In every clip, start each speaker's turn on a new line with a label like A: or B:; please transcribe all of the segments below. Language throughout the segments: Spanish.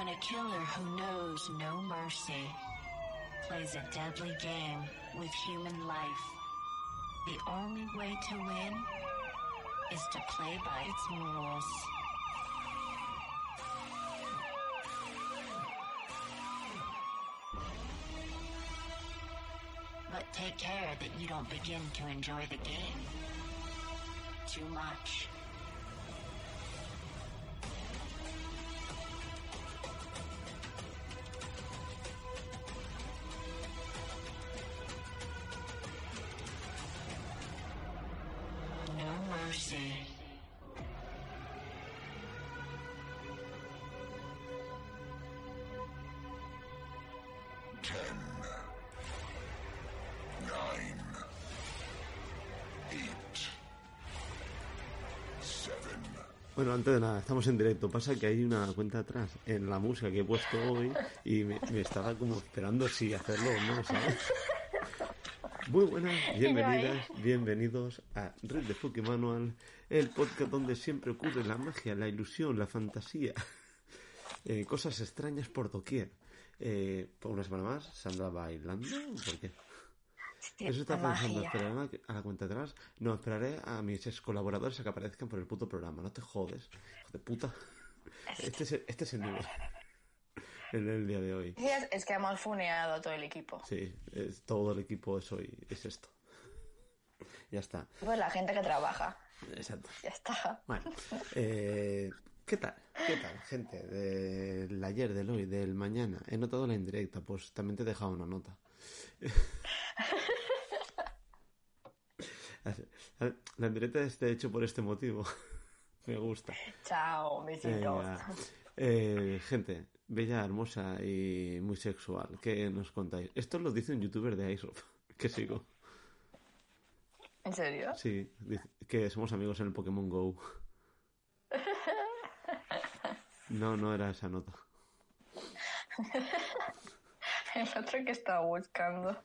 A: When a killer who knows no mercy plays a deadly game with human life, the only way to win is to play by its rules. But take care that you don't begin to enjoy the game too much.
B: Bueno, antes de nada, estamos en directo. Pasa que hay una cuenta atrás en la música que he puesto hoy y me, me estaba como esperando si hacerlo o no, ¿sabes? Muy buenas, bienvenidas, bienvenidos a Red de Poké Manual, el podcast donde siempre ocurre la magia, la ilusión, la fantasía, eh, cosas extrañas por doquier. Eh, por una semana más, Sandra bailando, ¿por qué? Eso está pensando, esperaré a la- cuenta atrás. No, esperaré a mis ex colaboradores a que aparezcan por el puto programa. No te jodes, hijo de puta. Este es el, este es el nivel. En el día de hoy.
C: Sí, Es, es que hemos funeado a todo el equipo.
B: Sí, es, todo el equipo es hoy, es esto. Ya está.
C: Pues la gente que trabaja.
B: Exacto.
C: Ya está.
B: Bueno, eh, ¿qué tal? ¿Qué tal, gente? Del ayer, del hoy, del mañana. He notado la indirecta, pues también te he dejado una nota. La indirecta está hecho por este motivo. Me gusta.
C: Chao, besitos.
B: Eh, gente, bella, hermosa y muy sexual. ¿Qué nos contáis? Esto lo dice un youtuber de Isof, que sigo.
C: ¿En serio?
B: Sí, que somos amigos en el Pokémon Go. No, no era esa nota.
C: El otro que estaba buscando.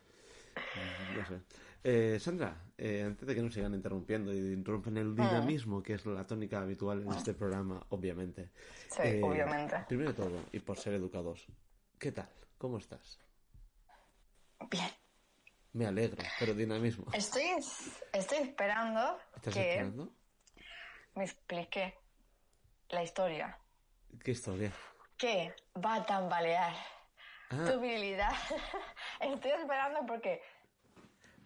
B: No sé. Eh, Sandra, eh, antes de que nos sigan interrumpiendo y interrumpen el dinamismo, que es la tónica habitual en este programa, obviamente.
C: Sí,
B: Eh,
C: obviamente.
B: Primero de todo, y por ser educados, ¿qué tal? ¿Cómo estás?
C: Bien.
B: Me alegro, pero dinamismo.
C: Estoy, estoy esperando
B: ¿Estás
C: que
B: esperando?
C: me explique la historia.
B: ¿Qué historia?
C: Que va a tambalear
B: Ah,
C: tu virilidad. Estoy esperando porque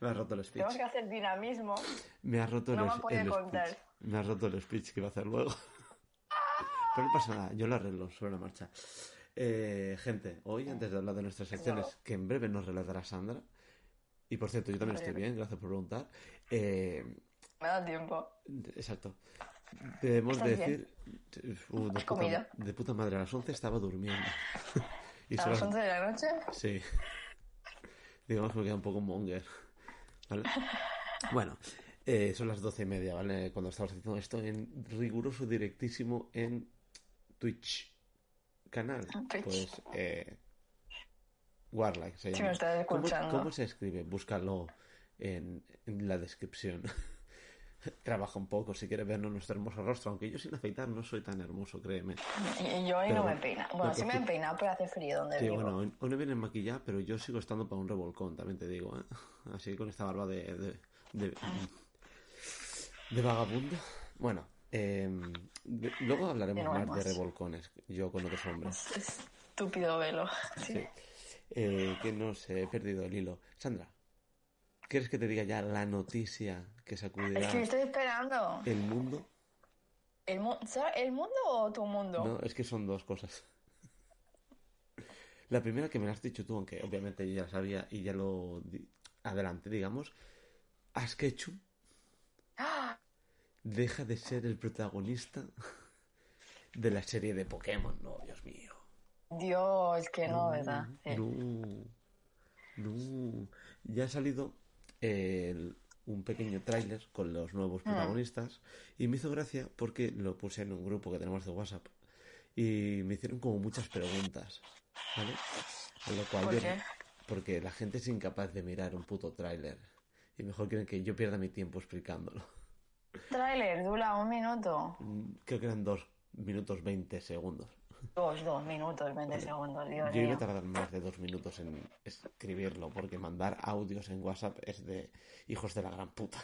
B: me ha roto el speech.
C: tenemos que hacer dinamismo.
B: Me ha roto
C: No
B: el,
C: me
B: el
C: contar.
B: speech. Me ha roto el speech que iba a hacer luego. Pero no pasa nada, yo lo arreglo sobre la marcha. Eh, gente, hoy, antes de hablar de nuestras secciones, que en breve nos relatará Sandra, y por cierto, yo también estoy bien, gracias por preguntar. eh,
C: Me da tiempo.
B: exacto. Debemos
C: ¿Estás
B: de decir. uh, de,
C: ¿Has
B: puta, de puta madre, a las 11 estaba durmiendo. y
C: A las- 11 de la noche.
B: Sí. Digamos que me queda un poco monger. ¿Vale? Bueno, eh, son las doce y media, ¿vale? Cuando estamos haciendo esto en riguroso directísimo en Twitch. Canal.
C: Twitch.
B: Pues, eh. Warlike se llama.
C: me estás
B: ¿Cómo-
C: escuchando.
B: ¿Cómo, se escribe? Búscalo en, en la descripción. Trabaja un poco si quieres vernos nuestro hermoso rostro, aunque yo sin afeitar no soy tan hermoso, créeme.
C: Yo hoy
B: Pero
C: no me peina. Bueno, sí me he peinado, pero hace frío donde
B: Sí,
C: vivo.
B: bueno, hoy, hoy no viene maquillada, pero yo sigo estando para un revolcón, también te digo, ¿eh? Así con esta barba de... de, de, de vagabundo. Bueno, eh, de- luego hablaremos
C: no
B: más de revolcones, yo con otros hombres.
C: Estúpido velo. Sí.
B: Sí. Eh, que no sé, he perdido el hilo. Sandra, ¿quieres que te diga ya la noticia que sacudirá
C: Es que estoy esperando.
B: el mundo?
C: ¿El, mu- ¿será ¿El mundo o tu mundo?
B: No, es que son dos cosas. La primera que me la has dicho tú, aunque obviamente yo ya la sabía y ya lo adelante, digamos. Asketchum
C: ¡Ah!
B: deja de ser el protagonista de la serie de Pokémon. No, Dios mío.
C: Dios, que no, ¿verdad? Sí.
B: No. No. Ya ha salido el- un pequeño tráiler con los nuevos
C: Ah.
B: protagonistas y me hizo gracia porque lo puse en un grupo que tenemos de WhatsApp y me hicieron como muchas preguntas, ¿vale? Lo cual
C: ¿Por
B: yo-
C: qué?
B: porque la gente es incapaz de mirar un puto tráiler y mejor quieren que yo pierda mi tiempo explicándolo.
C: Tráiler, dura un minuto.
B: Mm, Creo que eran dos minutos 20 segundos.
C: Dos, dos minutos, 20 segundos, Dios
B: Yo iba a tardar más de dos minutos en escribirlo, porque mandar audios en WhatsApp es de hijos de la gran puta.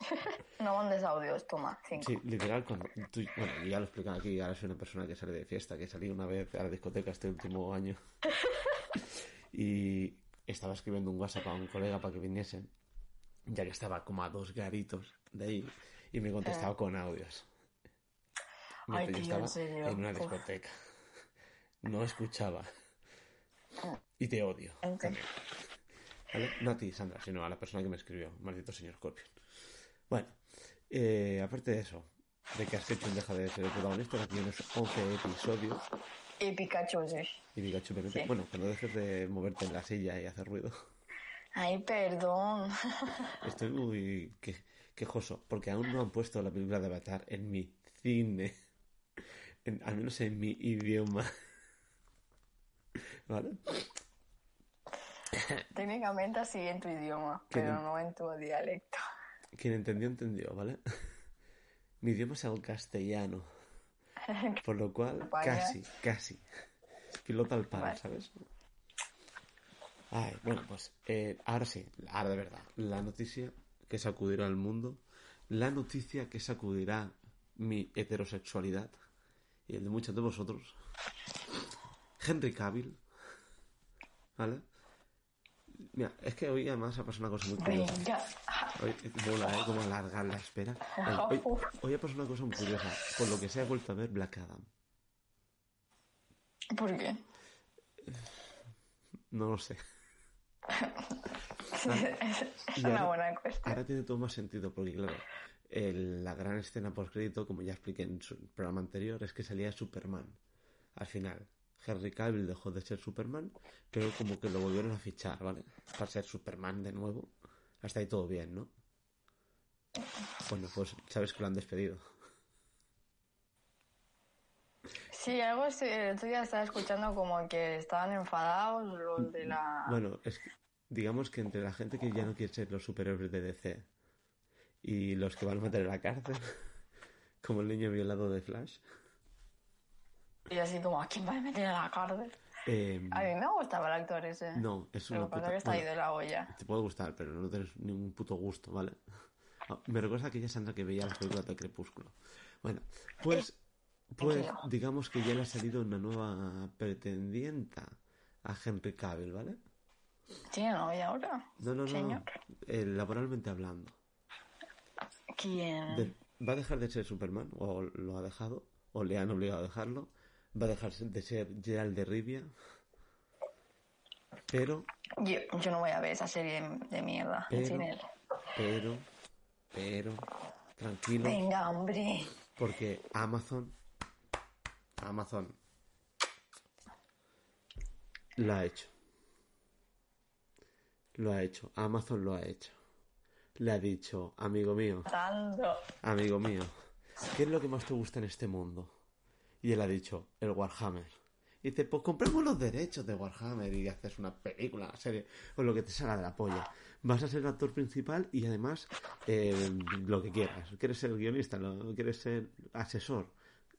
C: No mandes audios, toma, cinco.
B: Sí, literal, con, tú- bueno, ya lo he explicado aquí, ahora soy una persona que sale de fiesta, que salí una vez a la discoteca este último año y estaba escribiendo un WhatsApp a un colega para que viniese, ya que estaba como a dos garitos de ahí y me contestaba con audios.
C: Ay, en
B: estaba
C: serio,
B: en una
C: uf.
B: discoteca. No escuchaba. Y te odio. También. ¿Vale? No a ti, Sandra, sino a la persona que me escribió, maldito señor Scorpion. Bueno, eh, aparte de eso, de que has hecho un deja de ser el protagonista, aquí tienes 11 episodios
C: Y Pikachu, sí.
B: y Pikachu.
C: Sí.
B: Bueno, cuando dejes de moverte en la silla y hacer ruido,
C: Ay, perdón.
B: estoy muy que- quejoso, porque aún no han puesto la película de Avatar en mi cine, En- al menos en mi idioma. ¿Vale?
C: Técnicamente así en tu idioma, pero
B: no-
C: en tu dialecto.
B: Quien entendió, entendió, ¿vale? Mi idioma es el castellano. Por lo cual, casi, casi. Pilota al
C: Vale.
B: ¿sabes? Ay, bueno, pues eh, ahora sí, ahora de verdad. La noticia que sacudirá al mundo, la noticia que sacudirá mi heterosexualidad y el de muchos de vosotros. Henry Cavill, ¿vale? Mira, es que hoy además ha pasado una cosa muy curiosa. Hoy mola, ¿eh? Como alargar la espera. Hoy, hoy ha pasado una cosa muy curiosa. Por lo que se ha vuelto a ver Black Adam.
C: ¿Por qué?
B: No lo sé.
C: es
B: Y
C: una
B: ahora-
C: buena cuestión.
B: Ahora tiene todo más sentido, porque claro, el- la gran escena post crédito, como ya expliqué en su programa anterior, es que salía Superman. Al final, Henry Cavill dejó de ser Superman, pero como que lo volvieron a fichar, ¿vale? Para ser Superman de nuevo. Hasta ahí todo bien, ¿no? Bueno, pues sabes que lo han despedido.
C: Sí, algo así, el otro día estaba escuchando como que estaban enfadados los de la...
B: Bueno, es que, digamos que entre la gente que ya no quiere ser los superhéroes de DC y los que van a meter en la cárcel, como el niño violado de Flash,
C: Y así como, ¿a quién va a meter a la cárcel?
B: eh,
C: A mí me gustaba el actor ese.
B: no, es una puta...
C: que está ahí
B: bueno,
C: de la olla.
B: Te puede gustar, pero no tienes ningún puto gusto, ¿vale? Ah, Me recuerda a aquella Sandra que veía las películas de Crepúsculo. Bueno, pues, pues
C: Tranquilo.
B: digamos que ya le ha salido una nueva pretendienta a Henry Cavill, ¿vale?
C: ¿Tiene novia ahora?
B: No, no, no,
C: Señor.
B: eh, laboralmente hablando.
C: ¿Quién?
B: Va a dejar de ser Superman, o lo ha dejado, o le han obligado a dejarlo. Va a dejar de ser Gerald de Rivia. Pero,
C: Yo, yo no voy a ver esa serie de mierda
B: Pero- pero, pero, tranquilo,
C: Venga, hombre.
B: porque Amazon, Amazon, lo ha hecho. Lo ha hecho, Amazon lo ha hecho. Le ha dicho, amigo mío,
C: Tanto.
B: Amigo mío, ¿qué es lo que más te gusta en este mundo? Y él ha dicho, el Warhammer. Y dice, pues compremos los derechos de Warhammer y haces una película, una serie, o lo que te salga de la polla. Vas a ser el actor principal y además eh, lo que quieras. ¿Quieres ser guionista? Lo- ¿Quieres ser asesor?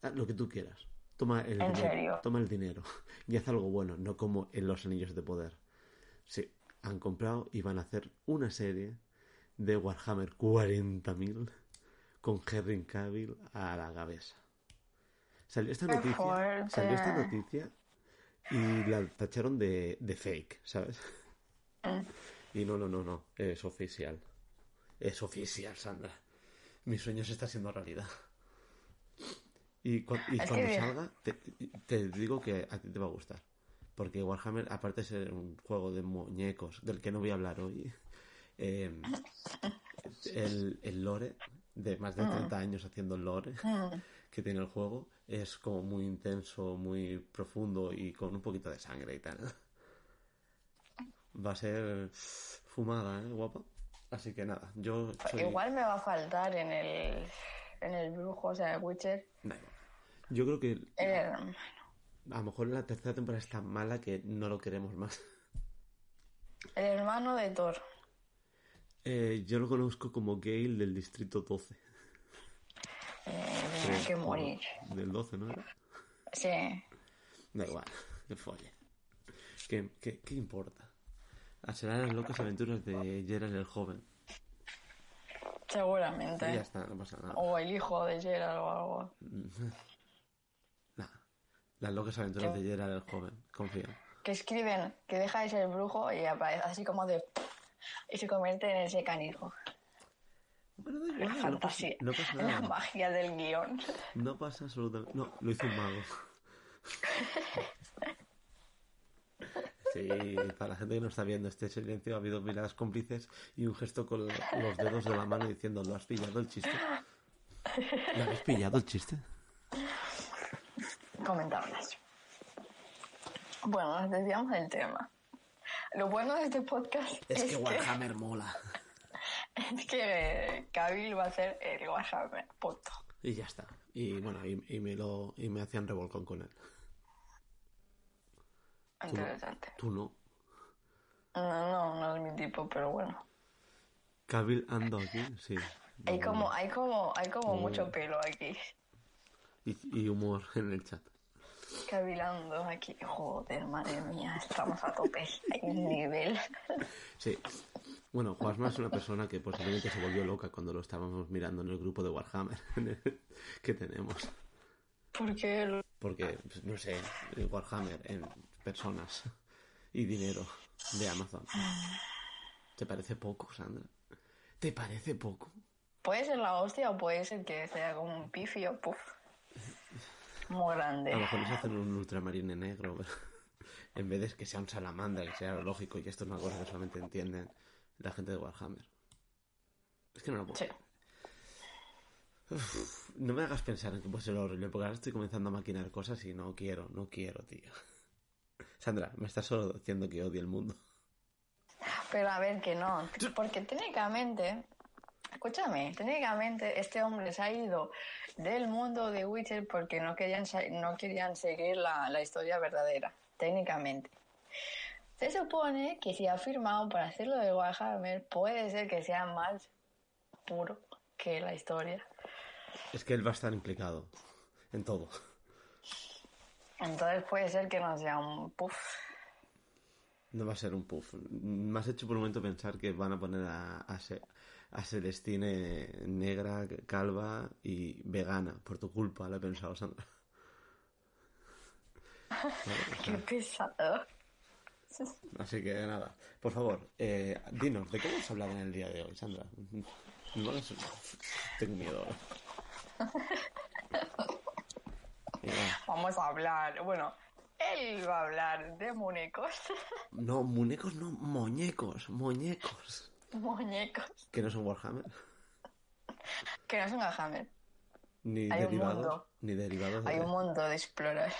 B: Haz Lo que tú quieras. Toma el
C: ¿En
B: dinero.
C: serio?
B: Toma el dinero y haz algo bueno, no como en Los Anillos de Poder. Sí, han comprado y van a hacer una serie de Warhammer 40.000 con Henry Cavill a la cabeza. Salió esta noticia, salió esta noticia y la tacharon de, de fake, ¿sabes? Y no, no, no, no, es oficial. Es oficial, Sandra. Mi sueño se está haciendo realidad. Y, cu- y
C: Es
B: cuando
C: que-
B: salga, te, te digo que a ti te va a gustar. Porque Warhammer, aparte de ser un juego de muñecos, del que no voy a hablar hoy, eh, el, el lore, de más de 30 años haciendo el lore que tiene el juego, es como muy intenso, muy profundo y con un poquito de sangre y tal. Va a ser fumada, ¿eh, guapa? Así que nada, yo soy...
C: Igual me va a faltar en el, en el brujo, o sea, el Witcher.
B: Igual. Yo creo que
C: Eh,
B: a lo mejor la tercera temporada es tan mala que no lo queremos más.
C: el hermano de Thor.
B: Eh, yo lo conozco como Gale del Distrito 12.
C: Eh, que morir.
B: Del 12, ¿no?
C: Sí.
B: Da igual, que folle. ¿Qué, qué, qué importa? A serán las locas aventuras de Gerald el joven.
C: Seguramente.
B: Y ya está, no pasa nada.
C: O el hijo de Gerald o algo.
B: Nada. Las locas aventuras de Gerald el joven. Confía.
C: Que escriben que deja de ser brujo y aparece así como de... Y se convierte en ese canijo.
B: Bueno, da
C: La
B: igual. No pasa,
C: fantasía.
B: no pasa
C: La magia del guion.
B: No pasa absolutamente. No, lo hizo un mago. Sí, para la gente que no está viendo este silencio, ha habido miradas cómplices y un gesto con los dedos de la mano diciendo: ¿Lo has pillado el chiste? ¿Lo habéis pillado el chiste?
C: Comentables. Bueno, nos desviamos del tema. Lo bueno de este podcast
B: Es
C: es,
B: que Warhammer mola.
C: es que Cavill va a ser el Warhammer. Punto.
B: Y ya está. Y bueno, y, y me lo y me hacían revolcón con él. Tú no.
C: Interesante.
B: Tú no.
C: No, no, no es mi tipo, pero bueno.
B: Cabil ando aquí, sí.
C: Hay como, hay como, hay como mucho pelo aquí.
B: Y, y humor en el chat.
C: Cavilando aquí. Joder, madre mía, estamos a tope. Hay un nivel.
B: Sí. Bueno, Juanma es una persona que posiblemente se volvió loca cuando lo estábamos mirando en el grupo de Warhammer que tenemos.
C: Porque el-
B: Porque, pues, no sé, Warhammer en personas y dinero de Amazon. ¿Te parece poco, Sandra? ¿Te parece poco?
C: puede ser la hostia o puede ser que sea como un pifio, puf. Muy
B: A lo
C: grande.
B: mejor nos hacen un ultramarine negro. pero en vez de que sea un salamandra, que sea lo lógico, y esto es una cosa que solamente entienden la gente de Warhammer. Es que no lo puedo.
C: Sí.
B: Uf, no me hagas pensar en que puede ser horrible, porque ahora estoy comenzando a maquinar cosas y no quiero, no quiero, tío. Sandra, me estás solo diciendo que odio el mundo.
C: Pero a ver que no, porque técnicamente, escúchame, técnicamente este hombre se ha ido del mundo de Witcher porque no querían, no querían seguir la, la historia verdadera, técnicamente. Se supone que si ha firmado para hacerlo de Warhammer, puede ser que sea más puro que la historia.
B: Es que él va a estar implicado en todo.
C: Entonces puede ser que no sea un puff.
B: No va a ser un puff. Me has hecho por un momento pensar que van a poner a, a, a Celestine negra, calva y vegana. Por tu culpa, lo he pensado, Sandra.
C: Qué pesado.
B: así que nada. Por favor, eh, dinos, ¿de qué vamos a hablar en el día de hoy, Sandra? No lo sé. Tengo miedo ahora.
C: Vamos a hablar, bueno, él va a hablar de muñecos.
B: No, muñecos no, muñecos, muñecos.
C: muñecos.
B: Que no son Warhammer.
C: Que no es un Warhammer.
B: Ni
C: Hay un
B: derivados.
C: mundo.
B: Ni derivados de.
C: Hay un mundo de explorar.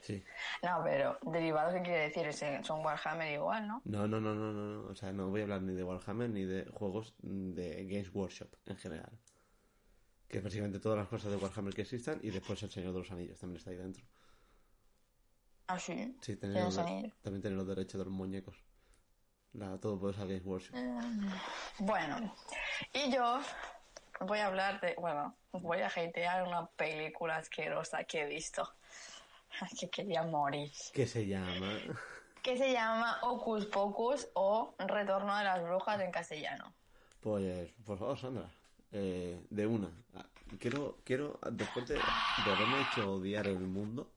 B: Sí.
C: No, pero derivados, ¿qué quiere decir? Es- Son Warhammer igual, ¿no?
B: No, no, no, no, no. O sea, no voy a hablar ni de Warhammer ni de juegos de Games Workshop en general. Que es básicamente todas las cosas de Warhammer que existan y después el Señor de los Anillos también está ahí dentro.
C: Ah, sí.
B: Sí, tener los, también tener los derechos de los muñecos. La todopoderosa Games Workshop.
C: Bueno, y yo voy a hablar de, bueno, voy a hatear una película asquerosa que he visto. Que quería morir.
B: ¿Qué se llama?
C: Que se llama Ocus Pocus o Retorno de las Brujas en castellano.
B: Pues, por favor, Sandra. eh, de una. Ah, Quiero, quiero, después de, de haberme hecho odiar el mundo,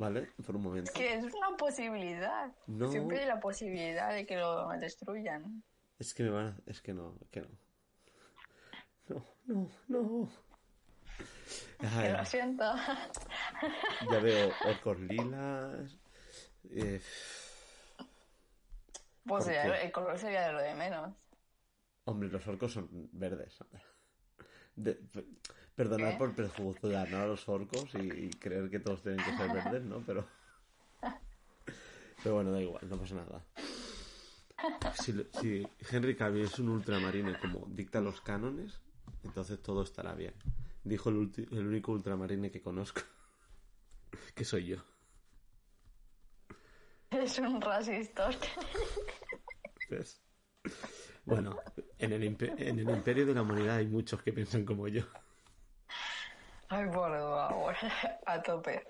B: ¿vale? Por un momento.
C: Que es una posibilidad.
B: No.
C: Siempre hay la posibilidad de que lo destruyan.
B: Es que me van a... Es que no, es que no. No, no, no. Ay,
C: Que lo siento.
B: ya veo orcos lilas. eh,
C: Pues
B: ¿Por
C: ya,
B: qué?
C: el color sería de lo de menos.
B: hombre, los orcos son verdes. De- perdonad
C: ¿Qué?
B: por prejuzgar ¿no? a los orcos y, y creer que todos tienen que ser verdes, ¿no? Pero... Pero bueno, da igual, no pasa nada. Si, Henry Cavill es un ultramarine como dicta los cánones, entonces todo estará bien. Dijo el, ulti- el único ultramarine que conozco, que soy yo.
C: Es un racista.
B: Bueno, en el, en el imperio de la humanidad hay muchos que piensan como yo.
C: Ay, por favor, a tope.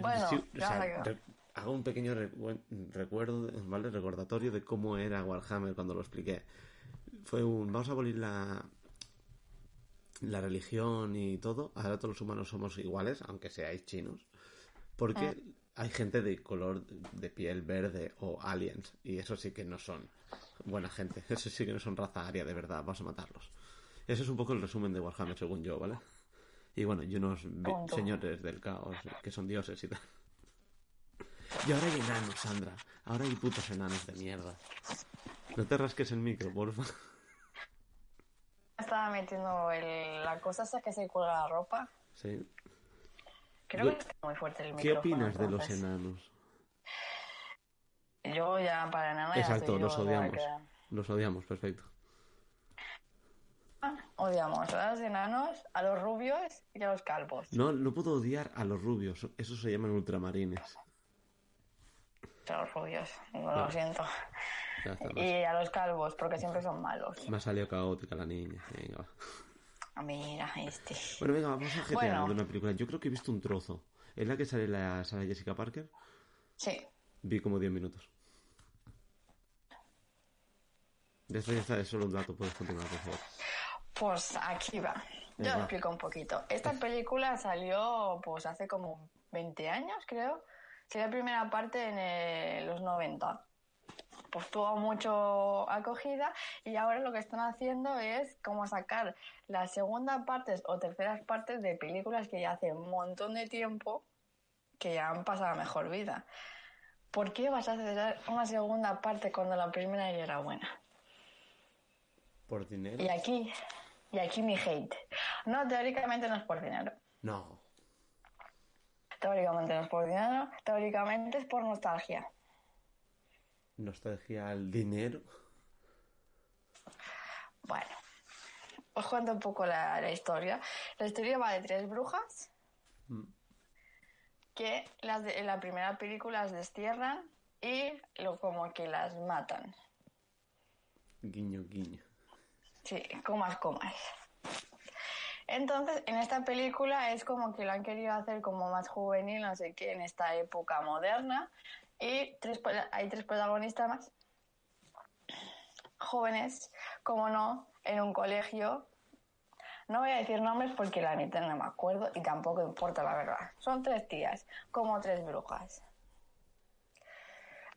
C: Bueno,
B: Sí, o
C: ya
B: sea,
C: me-
B: re- hago un pequeño recu- recuerdo, ¿vale? Recordatorio de cómo era Warhammer cuando lo expliqué. Fue un, vamos a abolir la, la religión y todo. Ahora todos los humanos somos iguales, aunque seáis chinos. Porque
C: Ah.
B: hay gente de color de piel verde o aliens. Y eso sí que no son buena gente. Eso sí que no son raza aria, de verdad. Vamos a matarlos. Ese es un poco el resumen de Warhammer, según yo, ¿vale? Y bueno, y unos señores del caos que son dioses y tal. Y ahora hay enanos, Sandra. Ahora hay putos enanos de mierda. No te rasques el micro, porfa.
C: Estaba metiendo el- la cosa esa que se cuelga la ropa.
B: Sí.
C: Creo
B: Yo-
C: que está muy fuerte el
B: ¿Qué
C: micrófono.
B: opinas de los enanos?
C: Yo ya para nada ya
B: Exacto,
C: estoy
B: los odiamos. Los odiamos, perfecto.
C: Odiamos a los enanos, a los rubios y a los calvos.
B: No, no puedo odiar a los rubios. Esos se llaman ultramarines.
C: A los rubios, no
B: Ah.
C: lo siento.
B: Está.
C: Y a los calvos, porque siempre son malos.
B: Me ha salido caótica la niña. Venga, va.
C: Ah, Mira, este.
B: Bueno, venga, vamos a GTA
C: Bueno.
B: de una película. Yo creo que he visto un trozo. ¿Es la que sale la sala Jessica Parker?
C: Sí.
B: Vi como 10 minutos. Ya está, ya está, es solo un dato, puedes continuar, por favor.
C: Pues aquí va. Yo lo explico un poquito. Esta película salió pues hace como 20 años, creo. Sería la primera parte en los 90. Pues tuvo mucho acogida y ahora lo que están haciendo es como sacar las segundas partes o terceras partes de películas que ya hace un montón de tiempo que ya han pasado a mejor vida. ¿Por qué vas a hacer una segunda parte cuando la primera ya era buena?
B: ¿Por dinero?
C: Y aquí, y aquí mi hate. No, teóricamente no es por dinero.
B: No.
C: Teóricamente no es por dinero, teóricamente es por nostalgia.
B: Nostalgia al dinero.
C: Bueno, os cuento un poco la, la historia. La historia va de tres brujas que las de- en la primera película las destierran y lo, como que las matan.
B: Guiño, guiño.
C: Sí, comas, comas. Entonces, en esta película es como que lo han querido hacer como más juvenil, no sé qué, en esta época moderna. Y hay tres protagonistas más jóvenes, como no, en un colegio. No voy a decir nombres porque la mitad no me acuerdo y tampoco importa la verdad. Son tres tías, como tres brujas.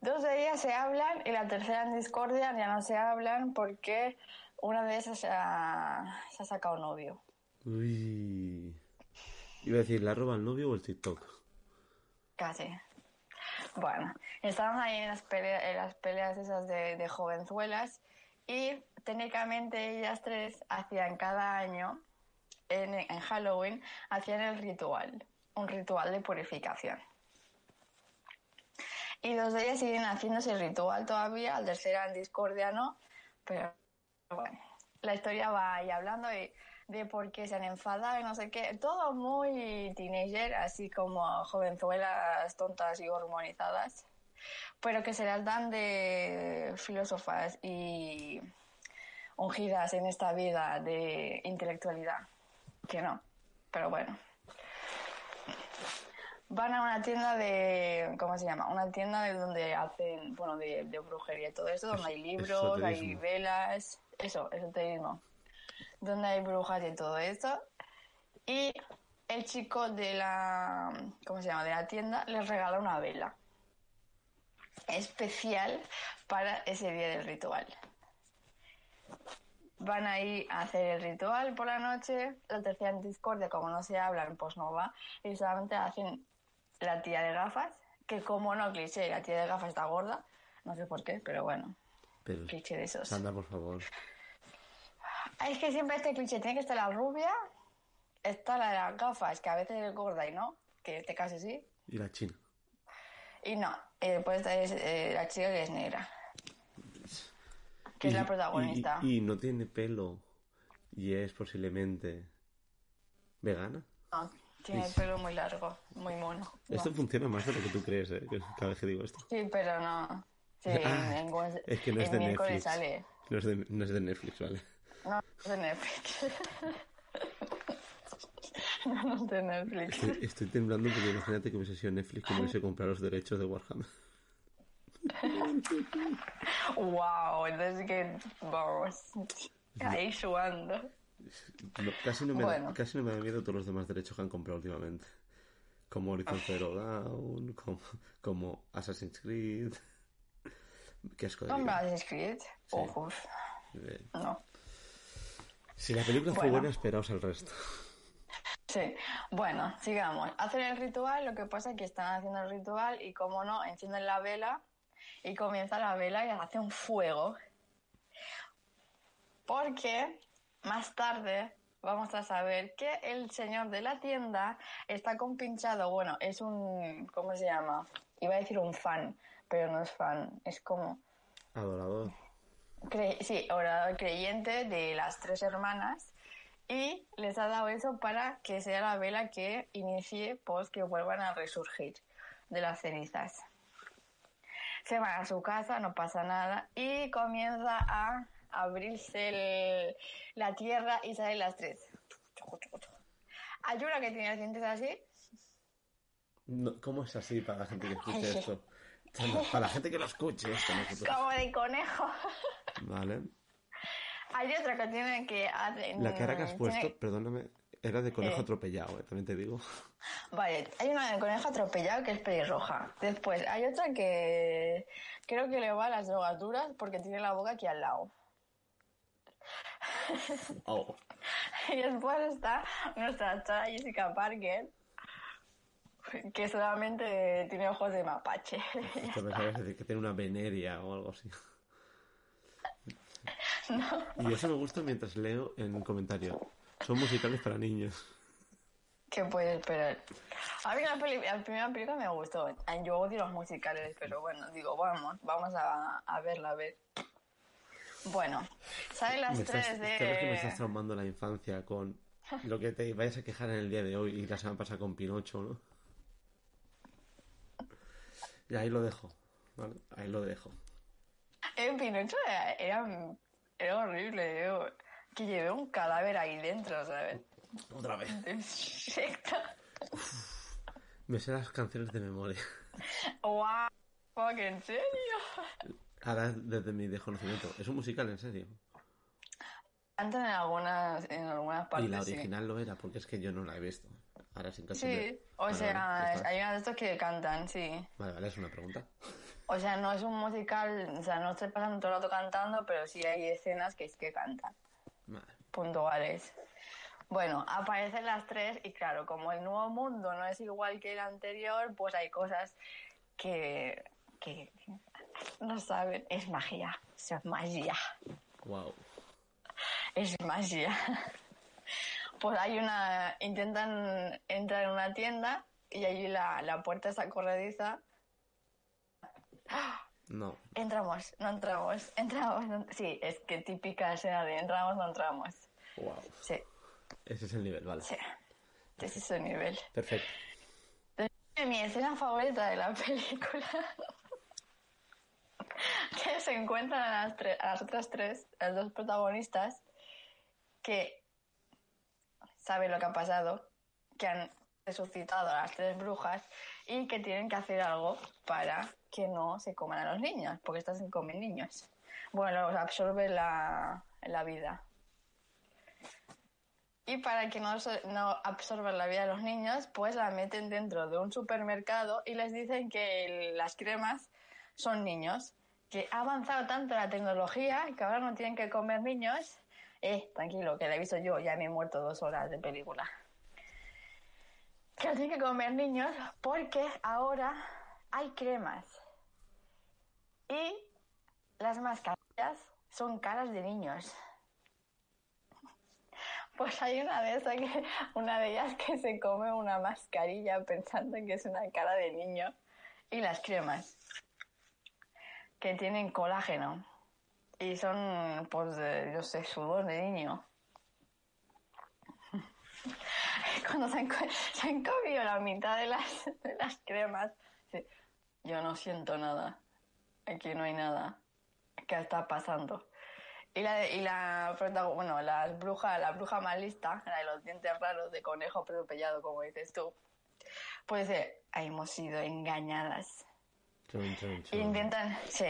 C: Dos de ellas se hablan y la tercera en discordia ya no se hablan porque una de esas se ha, se ha sacado novio.
B: Uy. Iba a decir, ¿la roba el novio o el TikTok?
C: Casi. Bueno, estamos ahí en las, pelea- en las peleas esas de, de jovenzuelas y técnicamente ellas tres hacían cada año, en, en Halloween, hacían el ritual, un ritual de purificación. Y dos de ellas siguen haciendo ese ritual todavía, el tercero en discordia no, pero la historia va ahí hablando de, de por qué se han enfadado y no sé qué, todo muy teenager, así como jovenzuelas tontas y hormonizadas, pero que se las dan de filósofas y ungidas en esta vida de intelectualidad, que no, pero bueno. Van a una tienda de, ¿cómo se llama? Una tienda de donde hacen, bueno, de, de brujería y todo eso, donde hay libros, hay velas, eso, esoterismo, donde hay brujas y todo eso. Y el chico de la, ¿cómo se llama? De la tienda les regala una vela especial para ese día del ritual. Van ahí a hacer el ritual por la noche, la tercera en discordia, como no se hablan, pues no va, y solamente hacen la tía de gafas, que como no cliché, la tía de gafas está gorda, no sé por qué, pero bueno,
B: Pero,
C: cliché de esos.
B: Sandra, por favor.
C: Es que siempre este cliché tiene que estar la rubia, está la de las gafas, que a veces es gorda y no, que en este caso sí,
B: Y la China.
C: y no, y después está es, eh, la chica que es negra, que es la protagonista.
B: Y, y no tiene pelo. Y es posiblemente vegana.
C: No, tiene el pelo muy largo, muy mono. No.
B: Esto funciona más de lo que tú crees, ¿eh? Cada vez que digo esto.
C: Sí, pero no. Sí,
B: Ah,
C: en, en-
B: es que no es de Netflix.
C: sale.
B: No es de, no es de Netflix, ¿vale?
C: No, es de Netflix. no de Netflix.
B: Estoy, estoy temblando porque imagínate que hubiese sido Netflix que me hubiese comprado los derechos de Warhammer.
C: wow, entonces que vamos ahí sudando.
B: No, casi, no me da,
C: Bueno.
B: casi no me da miedo todos los demás derechos que han comprado últimamente. Como Horizon Zero Dawn, como, como Assassin's Creed. Qué asco de.
C: Assassin's Creed.
B: Eh,
C: no.
B: Si la película fue
C: Bueno.
B: buena, esperaos el resto.
C: Sí, bueno, sigamos. Hacen el ritual, lo que pasa es que están haciendo el ritual y como no, encienden la vela y comienza la vela y hace un fuego. Porque más tarde vamos a saber que el señor de la tienda está compinchado, bueno, es un, ¿cómo se llama? Iba a decir un fan, pero no es fan, es como,
B: Adorador.
C: cre- sí, orador creyente de las tres hermanas y les ha dado eso para que sea la vela que inicie pues que vuelvan a resurgir de las cenizas. Se van a su casa, no pasa nada y comienza a abrirse el- la tierra y salen las tres. Hay una que tiene los dientes así
B: No, ¿Cómo es así para la gente que escuche esto? Para la gente que lo escuche esto, nosotros.
C: como de conejo.
B: Vale.
C: Hay otra que tiene que hacer-
B: La cara que has
C: tiene-
B: puesto, perdóname, era de conejo
C: Eh.
B: atropellado, eh, también te digo.
C: Vale, hay una de conejo atropellado que es pelirroja. Después hay otra que creo que le va a las drogaduras porque tiene la boca aquí al lado.
B: Oh.
C: Y después está nuestra chava Jessica Parker, que solamente tiene ojos de mapache.
B: Que pensaba que ibas a decir que tiene una veneria o algo así. Y eso me gusta mientras leo en un comentario. Son musicales para niños.
C: ¿Qué puedes esperar? A mí la, peli- la primera película me gustó. Yo odio los musicales, pero bueno, digo, vamos, vamos a, a verla, a ver. Bueno, ¿sabes las
B: Me estás,
C: tres de...?
B: ¿sabes que me estás traumando la infancia con lo que te vayas a quejar en el día de hoy y la semana pasada con Pinocho, ¿no? Y ahí lo dejo, ¿vale? Ahí lo dejo.
C: En Pinocho era, era, era horrible, yo, que llevé un cadáver ahí dentro, ¿sabes?
B: Otra vez.
C: De.
B: Me sé las canciones de memoria.
C: ¡Wow! ¿En serio?
B: Ahora, desde mi desconocimiento. ¿Es un musical, en serio?
C: Cantan en algunas, en algunas
B: Y
C: partes,
B: la
C: sí.
B: original lo era, porque es que yo no la he visto. Ahora sin
C: Sí,
B: de-
C: o
B: Vale,
C: sea,
B: vale,
C: hay unos de estos que cantan, sí.
B: Vale, vale, es una pregunta.
C: O sea, no es un musical, o sea, no estoy pasando todo el rato cantando, pero sí hay escenas que es que cantan,
B: Vale.
C: puntuales. Bueno, aparecen las tres y claro, como el nuevo mundo no es igual que el anterior, pues hay cosas que, que no saben. Es magia, es magia,
B: Wow.
C: es magia. Pues hay una, intentan entrar en una tienda y allí la, la puerta está corrediza
B: No.
C: Entramos, no entramos, entramos, no- sí, es que típica escena de entramos, no entramos.
B: Wow.
C: Sí,
B: Ese es el nivel, vale.
C: sí, ese es su nivel.
B: Perfecto.
C: Mi escena favorita de la película, que se encuentran a las, tre- a las otras tres, las dos protagonistas, que saben lo que ha pasado, que han resucitado a las tres brujas y que tienen que hacer algo para que no se coman a los niños, porque estas se comen niños. Bueno, los absorbe la, la vida. Y para que no, no absorban la vida de los niños, pues la meten dentro de un supermercado y les dicen que las cremas son niños. Que ha avanzado tanto la tecnología que ahora no tienen que comer niños. Eh, tranquilo, que la he visto yo, ya me he muerto dos horas de película. Que no tienen que comer niños porque ahora hay cremas. Y las mascarillas son caras de niños. Pues hay una de esas que, una de ellas que se come una mascarilla pensando que es una cara de niño. Y las cremas, que tienen colágeno. Y son, pues, de, yo sé, sudor de niño. Cuando se han, se han comido la mitad de las, de las cremas, yo no siento nada. Aquí no hay nada. ¿Qué está pasando? Y la, y la bueno, la bruja, la bruja más lista, la de los dientes raros de conejo atropellado, como dices tú, pues dice, hemos sido engañadas. Y intentan, sí,